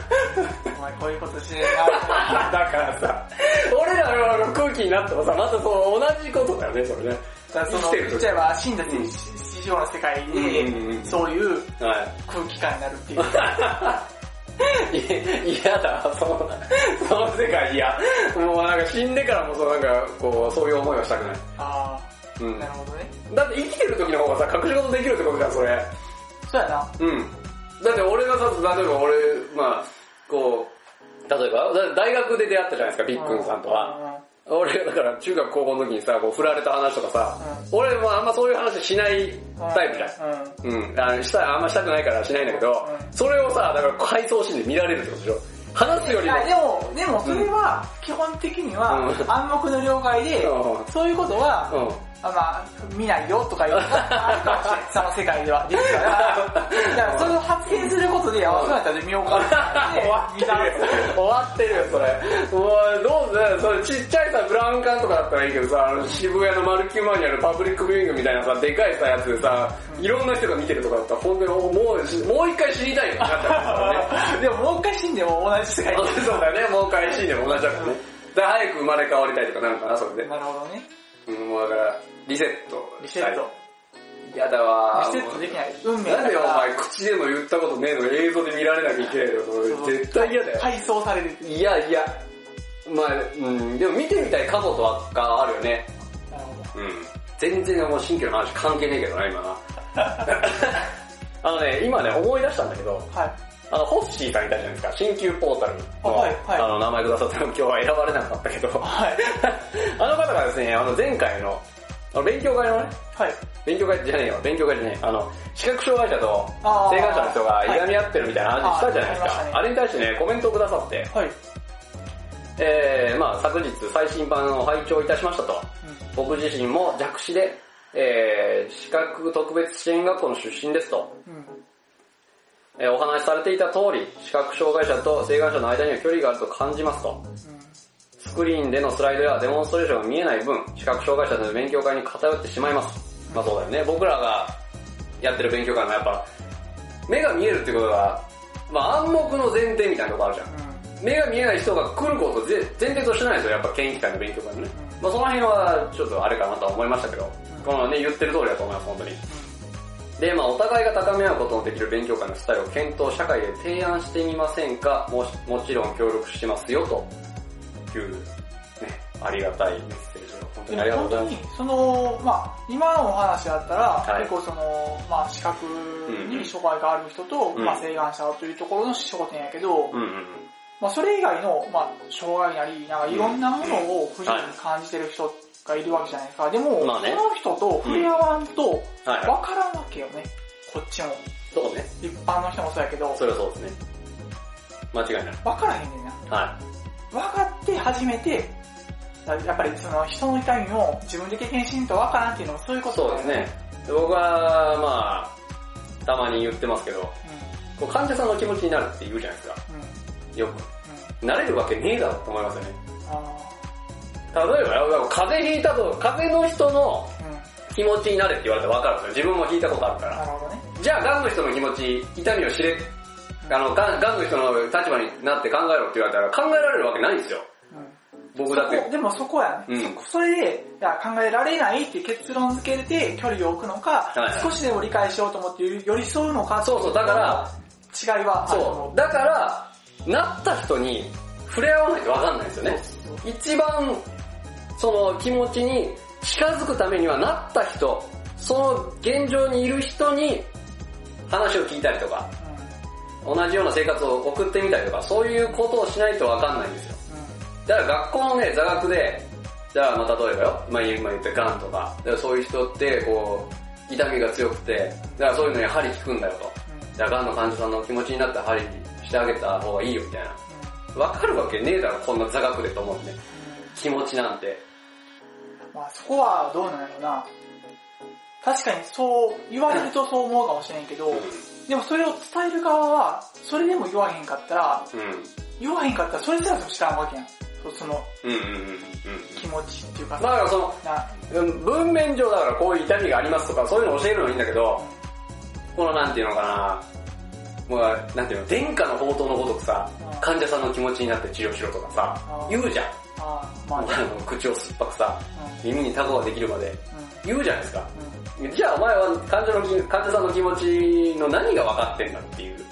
お前こういうことしねえな。だからさ、俺らの空気になってもさ、またそう、同じことだよね、それね。だからその、言っちゃえば死んだってうん史上の世界うんうんうんで、そういうはい。空気感になるっていう。い嫌だ、その、その世界嫌。もうなんか死んでからもそうなんか、こう、そういう思いはしたくない。あうんあ、なるほどね。だって生きてる時の方がさ、隠し事できるってことじゃん、それ。そうやな。うん。だって俺がさ、例えば俺、まあ、こう、例えば、だ大学で出会ったじゃないですか、ビックンさんとは。俺がだから中学高校の時にさ、こう振られた話とかさ、俺もあんまそういう話しないタイプじゃん。うん。うん。うん。あのしたあんましたくないからしないんだけど、うんそれをさ、だから回想シーンで見られるってことでしょ？話すよりもいや、でも、でもそれは、基本的にはうん暗黙の了解でうん、そういうことは、うん。あまあ、見ないよとかいうのがあるかもしれない。その世界では。実は。だから、だからそれを発見することで、あ、そうやったら見ようかなって終わってるよ。終わってるよ、それ。もう、どうせ、それちっちゃいさ、ブラウン管とかだったらいいけどさ、あの渋谷のマルキューマニアのパブリックビューイングみたいなさ、でかいさ、やつでさ、いろんな人が見てるとかだったら、本当にもう、もう一回知りたいよ、なっらね。でももう一回死んでも同じ世界に。そうだよね、もう一回死んでも同じだからね。だで早く生まれ変わりたいとかなるかな、それで。なるほどね。うん、もうだから、リセット。リセット。やだわリセットできない。運命なんでお前口でも言ったことねえの映像で見られなきゃいけないの？絶対嫌だよ。配送される。いやいや。まあ、うん、でも見てみたい過去とはがあるよね。なるほど。うん。全然もう新居の話関係ねえけどな、今な。あのね、今ね、思い出したんだけど、はい。あの、ホッシーさんいたじゃないですか、新旧ポータルの、あはいはいあの、名前くださったの今日は選ばれなかったけど、はい。あの方がですね、あの、前回の、あの勉強会のね、はい。勉強会じゃねえよ、勉強会じゃねえ、あの、視覚障害者とあー性感者の人がいがみ合ってるみたいな話したじゃないですか。はいあれに対してね、コメントをくださって、はい。えー、まあ昨日最新版を拝聴いたしましたと。僕自身も弱視で、えー、資格特別支援学校の出身ですと。うん。うん。えーお話しされていた通り、視覚障害者と性感者の間には距離があると感じますと。スクリーンでのスライドやデモンストレーションが見えない分、視覚障害者の勉強会に偏ってしまいます。まあそうだよね。僕らがやってる勉強会もやっぱ、目が見えるってことが、まあ暗黙の前提みたいなとこあるじゃん。目が見えない人が来ることぜ前提としてないですよ、やっぱ研究会の勉強会のね。まあその辺はちょっとあれかなとは思いましたけど、このね、言ってる通りだと思います、本当に。で、まあお互いが高め合うことのできる勉強会のスタイルを検討、社会で提案してみませんか？もしもちろん協力しますよ、という、ね、ありがたいメッセージを本当にありがとうございます。本当に、その、まあ今のお話だったら、はい結構その、まあ視覚に障害がある人と、うんまあ性眼者というところの焦点やけど、うんうんまあそれ以外の、まあ障害なり、なんかいろんなものを不自由に感じてる人がいるわけじゃないですか。でも、まあねその人と触れ合わんと、うん。はいはい。わからんわけよね。こっちも。そうね。一般の人もそうやけど、それはそうですね。間違いない。わからへんねんな。は分かって初めて、やっぱりその人の痛みを自分で経験しんと分からんっていうのもそういうい。ことそうですね。で僕は、まあ、たまに言ってますけど、こう患者さんの気持ちになるって言うじゃないですか。うん。うん。うん。よく。なれるわけねえだろって思いますよね。あ例えばよ、風邪ひいたと、風邪の人の。気持ちになれって言われたら分かるんですよ。自分もひいたことあるから。なるほどね。じゃあ、癌の人の気持ち、痛みを知れ、あの、癌癌の人の立場になって考えろって言われたら考えられるわけないんですよ。うん。僕だってでもそこやね。うんそれで、いや考えられないって結論付けて距離を置くのか、はいはい少しでも理解しようと思って寄り添うのかそうそう、だから、違いはあると思そう。だから、なった人に触れ合わないと分かんないんですよね。一番、その気持ちに近づくためにはなった人、その現状にいる人に話を聞いたりとか、う。同じような生活を送ってみたりとか、そういうことをしないと分かんないんですよ。だから学校のね、座学で、じゃあまあ例えばよ、まあ今言ったガンとか、だからそういう人ってこう、痛みが強くて、だからそういうのに針効くんだよと。じゃあガンの患者さんの気持ちになって針してあげた方がいいよみたいな。わかるわけねえだろ、こんな座学でと思うね。気持ちなんて。まあそこはどうなんやろうな。確かにそう言われるとそう思うかもしれんけど、でもそれを伝える側は、それでも言わへんかったら、うん。言わへんかったらそれすらも知らんわけやん。そそのうんうんうんうん。気持ちっていうかまあだからその、文面上だからこういう痛みがありますとかそういうのを教えるのはいいんだけど、このなんていうのかな、もうなんていうの、殿下の宝刀のごとくさ、患者さんの気持ちになって治療しろとかさ、言うじゃん。まあ 口を酸っぱくさ、耳にタコができるまでうん言うじゃないですか。うんじゃあお前は患者の気患者さんの気持ちの何が分かってんだっていう。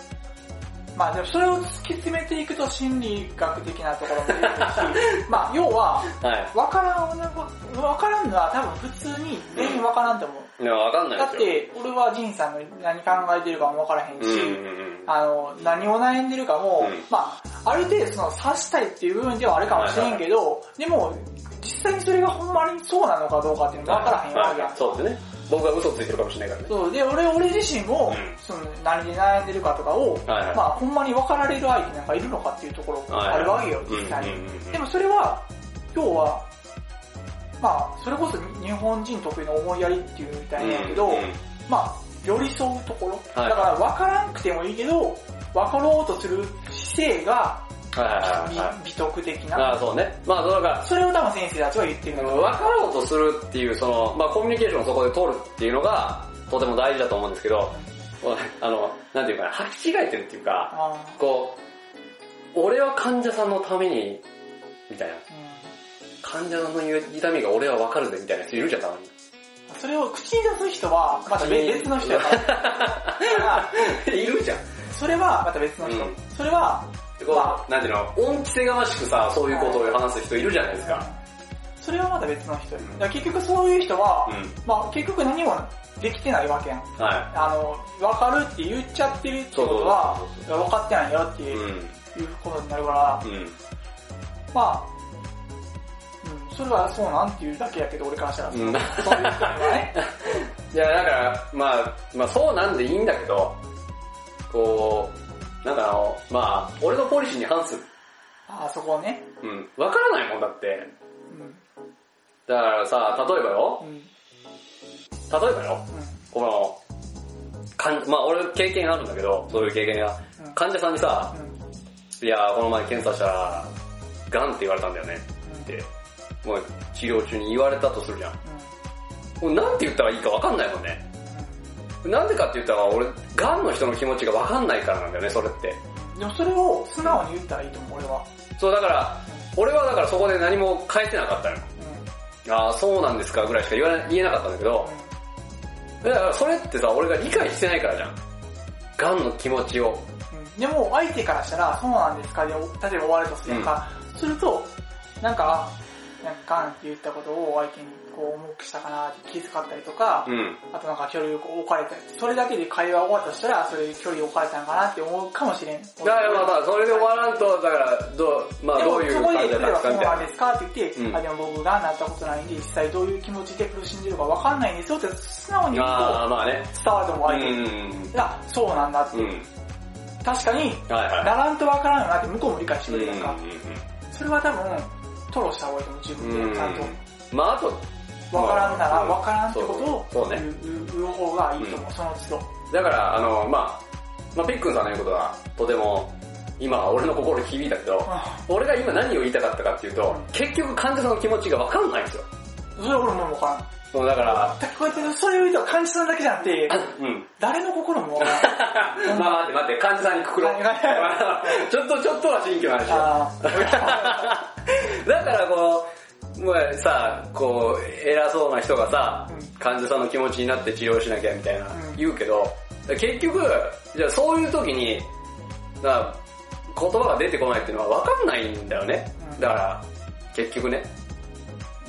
まあでもそれを突き詰めていくと心理学的なところも出てくるし、まあ要は、はい。わからん、わからんのは多分普通に全員わからんと思う。いや、分かんないだっ。て、俺はジンさんが何考えてるかもわからへんうんし、うんうん。あの、何を悩んでるかも、うんまあ、ある程度その察したいっていう部分ではあるかもしれんけど、でも、実際にそれがほんまにそうなのかどうかっていうのがわからへんわけやん。そうですね。僕は嘘ついてるかもしれないからね。そう、で、俺、俺自身も、うんその、何で悩んでるかとかを、はいはいまあ、ほんまに分かられる相手なんかいるのかっていうところがあるわけよ、実際に。でもそれは、要は、まあ、それこそ日本人特有の思いやりっていうみたいなんやけど、うんうんまあ、寄り添うところ。はいだから分からんくてもいいけど、分かろうとする姿勢が。美美徳的あな。あ、そうね。まあ、そのかそれを多分先生たちは言ってるんだと思う分かろうとするっていう、その、まあコミュニケーションをそこで取るっていうのが、とても大事だと思うんですけど、あの、なんていうかな、履き違えてるっていうか、あこう、俺は患者さんのために、みたいな。ー患者の痛みが俺はわかるぜみたいな人いるじゃん、たまに。それを口に出す人は、また別別の人やから。いるじゃん。それはまた別の人。うんそれは、こう、なんていうの、恩着せがましくさ、そういうことを話す人いるじゃないですか。それはまた別の人や。ん結局そういう人は、うん。まあ結局何もできてないわけやん。はあの、わかるって言っちゃってるってことは分かってないよってい。いううん。いうことになるから、うん。まあ、うん、それはそうなんっていうだけやけど、俺からしたら。うんそういう人にはね。いや、だから、まあ、まあそうなんでいいんだけど、こう、なんかあの、まあ、俺のポリシーに反する。ああ、そこをね。うん。わからないもんだって。うん。だからさ、例えばよ、うん。例えばよ、この、かんまあ俺経験あるんだけど、そういう経験が。うん。患者さんにさ、うん。いやーこの前検査したら、ガンって言われたんだよねうん。って、もう治療中に言われたとするじゃん。うん。もうなんて言ったらいいかわかんないもんね。なんでかって言ったら俺、ガンの人の気持ちがわかんないからなんだよね、それって。でもそれを素直に言ったらいいと思う、俺は。そうだから、俺はだからそこで何も返せなかったのよ。ああ、そうなんですかぐらいしか言わな言えなかったんだけど、だからそれってさ、俺が理解してないからじゃん。ガンの気持ちを。うん。うん。でも相手からしたら、そうなんですかで、例えば終わるとするやんか。すると、なんか、なんかガンって言ったことを相手にこう重くしたかなって気遣ったりとか、うん。あとなんか距離を置かれたり、それだけで会話終わったとしたら、それで距離を置かれたのかなって思うかもしれん。だからまあまあ、それで終わらんと、だから、どう、まあどういう感じだ例えばったかみたいなそうなんで。すかって言って、うんあ、でも僕がなったことないんで、実際どういう気持ちで苦しんでるかわかんないんですよって素直に言うああ、とまあね。伝わると思う、う相手に。ん。いや、そうなんだって。うん。確かに。ならんとわからんよなって向こうも理解してうんくれるやんか。それは多分、吐露した方がいいと思う、自分で。ちゃんと。まああと、わからんなら、うんわからんってことを言う方がいいと思う、その都度。だから、あの、まあ、まあピックンさんの言うことは、とても、今、俺の心に響いたけど、俺が今何を言いたかったかっていうと、結局患者さんの気持ちがわかんないんですよ。それは俺もわからん。そうだから、こうやって、それを言うと患者さんだけじゃなくて、うん。誰の心も。まあ待って待って、患者さんにくくろ。ちょっとちょっとは新居の話だからこう、もうさ、こう、偉そうな人がさ、うん患者さんの気持ちになって治療しなきゃみたいなうん言うけど、結局、じゃあそういう時に、言葉が出てこないっていうのは分かんないんだよね。うんだから、結局ね。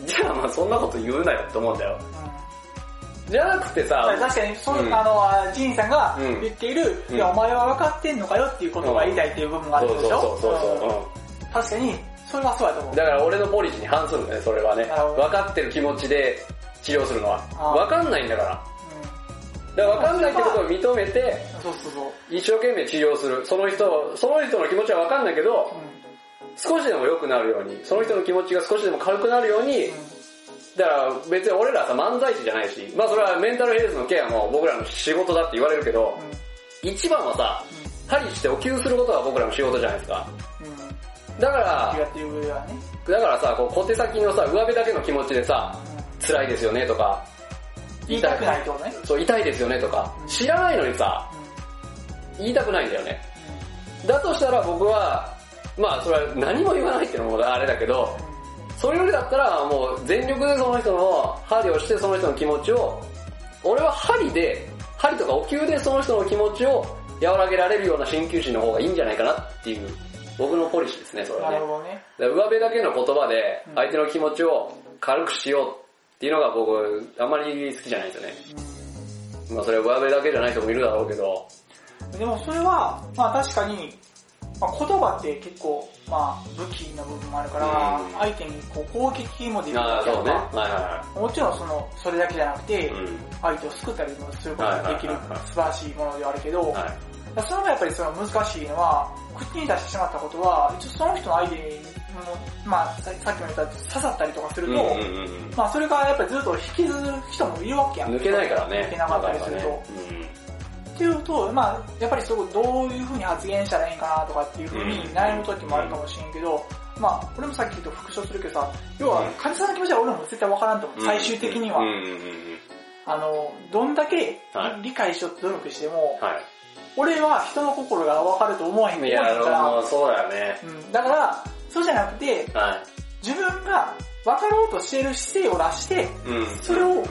じゃあまあそんなこと言うなよって思うんだよ。ーじゃなくてさ、確かに、そう、うんあの、ジンさんがうん言っている、うんいや、お前は分かってんのかよっていうことが言いたいっていう部分があるでしょ？そうそうそう。うんうん確かに、それはそうやと思う。だから俺のポリシーに反するんだね、それはね。分かってる気持ちで治療するのは。分かんないんだから。うだから分かんないってことを認めて、ん。そうそうそう。一生懸命治療する。その人を、その人の気持ちは分かんないけど、う少しでも良くなるように、その人の気持ちが少しでも軽くなるように、ん。だから別に俺らさ漫才師じゃないし、まあそれはメンタルヘルスのケアも僕らの仕事だって言われるけど、うん。一番はさ、針してお給することが僕らの仕事じゃないですか。だから。だからさ、こう小手先のさ、上辺だけの気持ちでさ、うん辛いですよねとか、言いたくないとね。そう、痛いですよねとかう、ん知らないのにさ、う言いたくないんだよね。だとしたら僕は、まあそれは何も言わないっていうのもあれだけど、それよりだったらもう全力でその人の針をしてその人の気持ちを、俺は針で、針とかお灸でその人の気持ちを和らげられるような鍼灸師の方がいいんじゃないかなっていう、僕のポリシーですね、それん。はねなる。ほどね。上辺だけの言葉でうん相手の気持ちを軽くしようっていうのが僕、あんまり好きじゃないんですよね。まあそれは上辺だけじゃない人もいるだろうけど、でもそれは、まあ確かに、まあ、言葉って結構、まあ武器の部分もあるから、うん相手にこう攻撃もできるけやそうんね。かもちろんその、それだけじゃなくて。相手を救ったりもすることができる素晴らしいものではあるけど。それがやっぱりその難しいのは、口に出してしまったことは、一応その人の相手にも、まあささっきも言った刺さったりとかすると、まあそれがやっぱりずっと引きずる人もいるわけやん。抜けないからね。抜けなかったりすると。っていうと、まあやっぱりそこどういう風に発言したらいいんかなとかっていう風に悩む時もあるかもしれんけど、まあ俺もさっき言った復唱するけどさ、要は患者さんの気持ちは俺も絶対わからんと思う。うん最終的にはうん。うんうんうん。あの、どんだけはい理解しようと努力しても、は俺は人の心がわかると思わへんから、もうそうだよね。うん、だから、そうじゃなくて、は自分が分かろうとしている姿勢を出して、うん。それを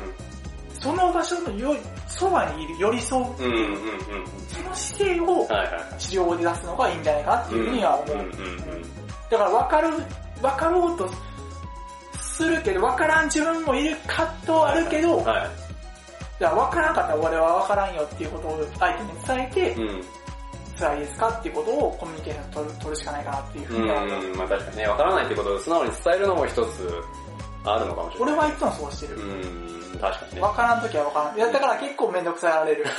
その場所のよそばにいる寄り添う、うんうんう。その姿勢をはいはい。治療で出すのがいいんじゃないかなっていうふうには思う。だから分かる、分かろうとするけど、分からん自分もいる葛藤はあるけど、はい。いや分からんかったら俺は分からんよっていうことを相手に伝えて、うん。辛いですかっていうことをコミュニケーション取る取るしかないかなっていうふうには思う。うん、まあ確かにね、わからないってことを素直に伝えるのも一つあるのかもしれない。俺はいつもそうしてる。うん、確かにね。分からんときは分からん。いや、だから結構めんどくさがられる。いや、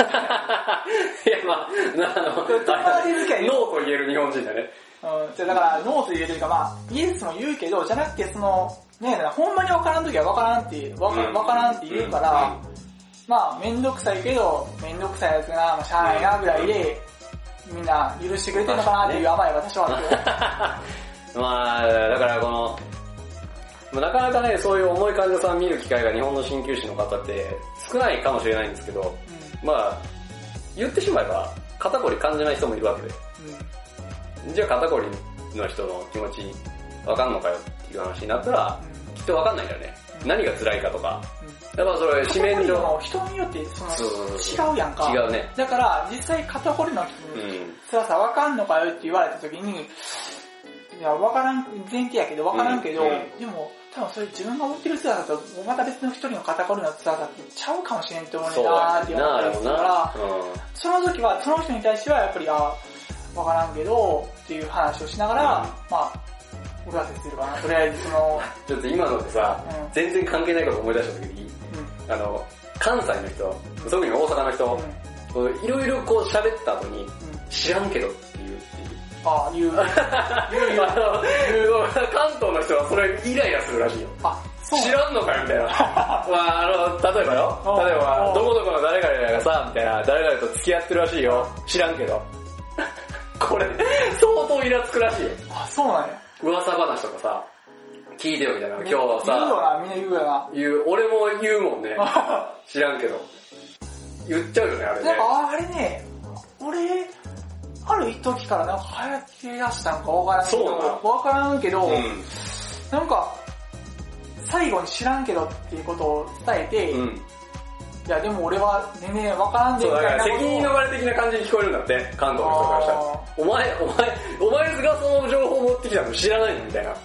まあ、なあの、友達付き合いノーと言える日本人だね。うん、じゃあだから、ノーと言えるというか、まあ、イエスも言うけど、じゃなくて、その、ねえ、ほんまにわからんときはわからんって、わかうんわからんって言うから、まあ、めんどくさいけど、めんどくさいやつがな、まあ、しゃあないな、ぐらいで、みんな許してくれてんのかなっていう甘えが多少あるけど。まあ、だからこの、まあなかなかね、そういう重い患者さん見る機会が日本の鍼灸師の方って少ないかもしれないんですけど、まあ、言ってしまえば、肩こり感じない人もいるわけで。うん。じゃあ肩こりの人の気持ちわかんのかよっていう話になったら、きっとわかんないんだよね。何が辛いかとか。やっぱそれ、紙面上、の人によって、その、違うやんか。違うね。だから、実際肩こりのう人に、ん。辛さわかんのかよって言われた時に、いや、わからん、前提やけどわからんけど、うんでも、多分それ自分が持ってる辛さと、また別の一人の肩こりの辛さってちゃうかもしれんって思うねそんなーって思った。りするから、うんその時は、その人に対してはやっぱり、あわからんけど、っていう話をしながら、うんまあ、俺は接するかな。とりあえずその、ちょっと今のでさ、うん全然関係ないこと思い出した時に、うん、あの、関西の人、特に大阪の人、いろいろこう喋った後に、うん、うん。知らんけど。ああ、言う。言う言う。関東の人はそれイライラするらしいよ。あ、知らんのかよみたいな。まああの、例えばよ。うん例えばう、んどこどこの誰々がさ、みたいな、誰々と付き合ってるらしいよ。知らんけど。これ、相当イラつくらしいよ。あ、そうなんや。噂話とかさ、聞いてよみたいな。今日言うよさ、な、みんな言うよな。言う、俺も言うもんね。知らんけど。言っちゃうよね、あれね。なんかあれね、俺、ある一時からなんか流行ってらしたんかわからんけど、わからんけど、うん。なんか、最後に知らんけどっていうことを伝えて、いうん。やでも俺は全然わからんでみたいな責任逃れ的な感じに聞こえるんだって、関東の人からしたら。お前、お前、お前がその情報持ってきたの知らないのみたいな。っ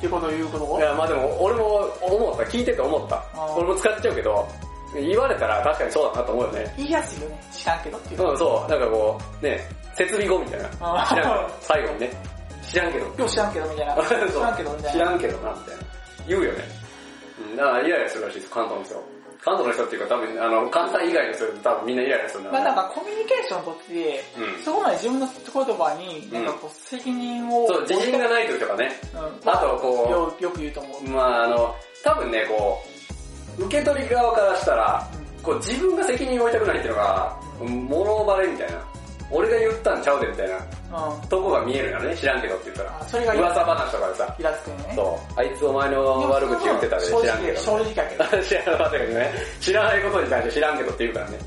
ていうことを言うこといや、まあでも、俺も思った。聞いてて思った俺も使っちゃうけど、言われたら確かにそうだなと思うよね。言いやすいよね。知らんけどっていう。うん、そう。なんかこう、ね、設備後みたいな。知らんけど、最後にね。知らんけど。よう知らんけどみたいな。知らんけどみたいな。知らんけどな、みたいな。言うよね。うん、だからイライラするらしいです、関東の人。関東の人っていうか多分、あの、関西以外の人多分みんなイライラするんだまあなんかコミュニケーションをとって、うん。そこまで自分の言葉に、なんかこう責任を、そう、自信がない時とかね。うん、あとこうよよく言うと思う。まああの、多分ね、こう、受け取り側からしたら、こう自分が責任を負いたくないっていうのが、物バレみたいな。俺が言ったんちゃうでみたいな。とこが見えるからね、知らんけどって言ったら。あそれが噂話とかでさ、イラつくよね。そう、あいつお前の悪口言ってたで正知らんけど。直、正直やけど。知らなかったけどね。知らないことに対して知らんけどって言うからね。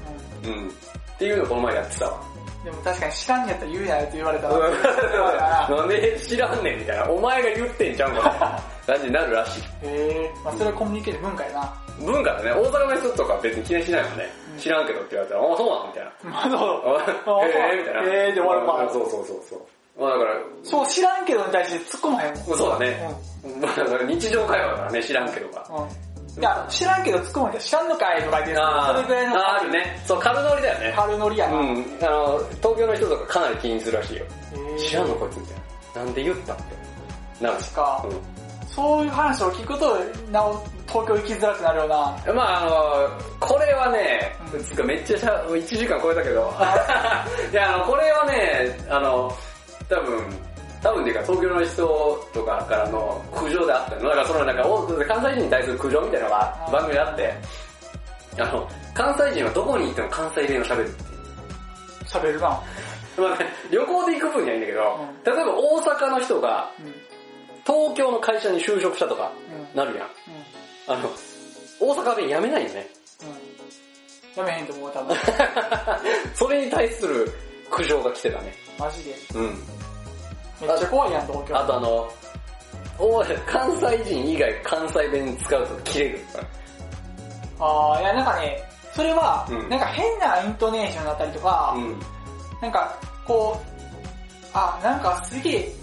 うんうん。っていうのこの前やってたわ。でも確かに知らんやったら言うなよって言われたら、なんで知らんねんみたいな。お前が言ってんちゃうんかみたいな感じになるらしい。へえまあそれはコミュニケーション文化やな。文化だね。大阪の人とか別に気にしないもんね。知らんけどって言われたら、あ、そうなの？みたいな。まあそう。あへえみたいな。へえで終わるそうそうそうそう。まあだから、そう、知らんけどに対して突っ込まへんもん。そうだね。まあだから日常会話だからね、知らんけどが。いや、知らんけど突っ込むけど知らんのかいとか言って、それぐらいのあーあるね。そう、軽ノリだよね。軽ノリやな。へうん。あの、東京の人とかかなり気にするらしいよ。え知らんのこいつみたいな。なんで言ったって。なるし。確か、うそういう話を聞くと、なお、東京行きづらくなるような。ん。まああの、これはね、うんつうかめっちゃしゃ、1時間超えたけど。いや、あの、これはね、あの、多分、多分か東京の人とかからの苦情であったの。だからそのなんか、お関西人に対する苦情みたいなのがうん番組であって、あの、関西人はどこに行っても関西弁を喋るっていう。喋るな。まあね、旅行で行く分にはいいんだけど、う例えば大阪の人がうん。東京の会社に就職したとかうん。なるやん。うん。あの、大阪弁やめないよね。うん。やめへんと思う、多分。それに対する苦情が来てたね。マジで。うん。めっちゃ怖いやん、東京。あとあの、おい関西人以外関西弁使うと切れる。ああ、いやなんかね、それは、うんなんか変なイントネーションだったりとか、うん。なんか、こう、あ、なんかすげえ、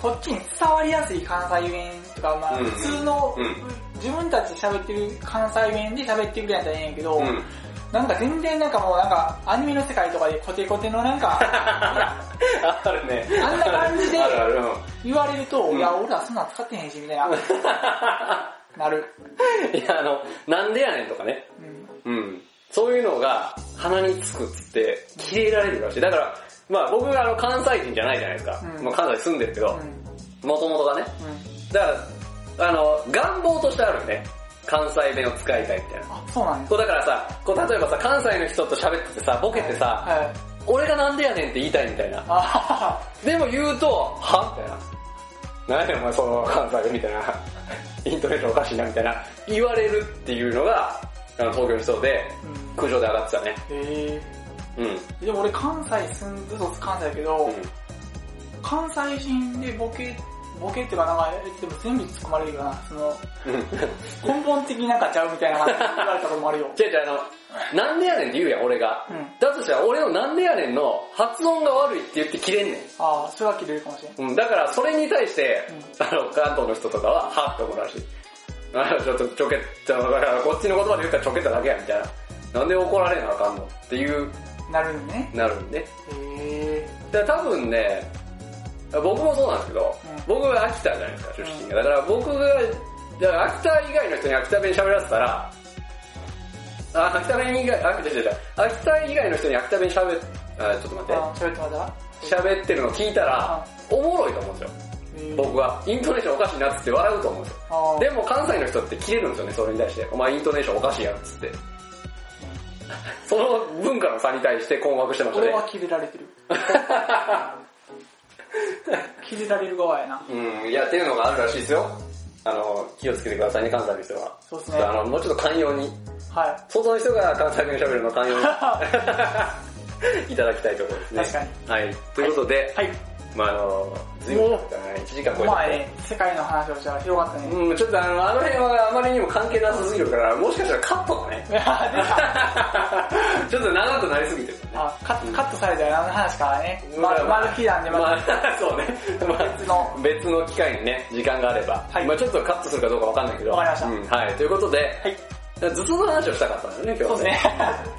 こっちに伝わりやすい関西弁とか、まあうん普通の、うん自分たちで喋ってる関西弁で喋ってくれやったらええんやけど、うん。なんか全然なんかもうなんかアニメの世界とかでコテコテのなんか、あるね。あんな感じで言われると、うんいや俺らそんなん使ってへんし、みたいな、なる。いや、あの、なんでやねんとかね。うん。うん。そういうのが鼻につくっつって、切れられるらしい。だから、まあ僕があの関西人じゃないじゃないですか。うんまあ関西住んでるけど、うん。もともとがね。うん。だから、あの、願望としてあるね。関西弁を使いたいみたいな。あ、そうなんや。こうだからさ、こう例えばさ、関西の人と喋っててさ、ボケてさ、はい。俺がなんでやねんって言いたいみたいな。でも言うと、は？みたいな。何やお前その関西弁みたいな。イントネーションおかしいなみたいな。言われるっていうのが、あの東京の人で、うん。空上で上がってたね。へうん。え。でも俺関西住んずっと関西だけど、うん。関西人でボケ、ボケっていうかなんか、でも全部突っ込まれるよな。その、根本的になんかちゃうみたいな感じで言われたこともあるよ。違う違う、あの、なんでやねんって言うやん、俺が。うん。だとしたら俺のなんでやねんの発音が悪いって言って切れんねん。ああ、それは切れるかもしれん。うん、だからそれに対して、あの、関東の人とかは、はって思うらしい。あの、ちょっとちょけた、だからこっちの言葉で言ったらちょけただけや、みたいな。なんで怒られなあかんのっていう、なるんでね。なるんで。へえ。だ多分ね、僕もそうなんですけど、うん僕が秋田じゃないですか、出身が。だから僕が、だから秋田以外の人に秋田弁喋らせたら、あ、秋田弁以外、あ、違う違う違う秋田以外の人に秋田弁喋っ、あ、ちょっと待って。あ喋ってまだ？喋ってるの聞いたら、おもろいと思うんですよ。僕は。イントネーションおかしいなっつって笑うと思うんですよ。でも関西の人って切れるんですよね、それに対して。お前イントネーションおかしいやんっつって。その文化の差に対して困惑してましたね俺は。切れられてる。切れられる側やな。うん、いや、っていうのがあるらしいですよ。あの、気をつけてくださいね、関西の人は。そうですね。あの、もうちょっと寛容に、は外の人が関西弁喋るのを寛容に いただきたいところですい。ね。確かに。はい。ということで、はい。まああの、ずいぶん経ったね、1時間超えた。まあね、世界の話をしたら広がったね。うん、ちょっとあの、あの辺はあまりにも関係なさすぎるから、もしかしたらカットだね。ちょっと長くなりすぎてるね。あカットカットされたら何の話からね。ままあ丸切なんでままた。あ、そうね。まあ別の別の機会にね、時間があれば。はいまあちょっとカットするかどうかわかんないけど。わかりましたうん、はい。ということで、はい。頭痛の話をしたかったんだよね、今日はそうですね。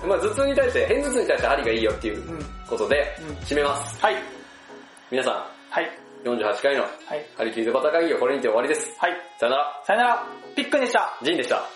まあ頭痛に対して、片頭痛に対して針がいいよっていううん。ことで、うん締めます。はい。皆さん、はい。48回のはい。張り切りとバタ会議はこれにて終わりです。はい。さよなら、さよなら。ピックンでした。ジンでした。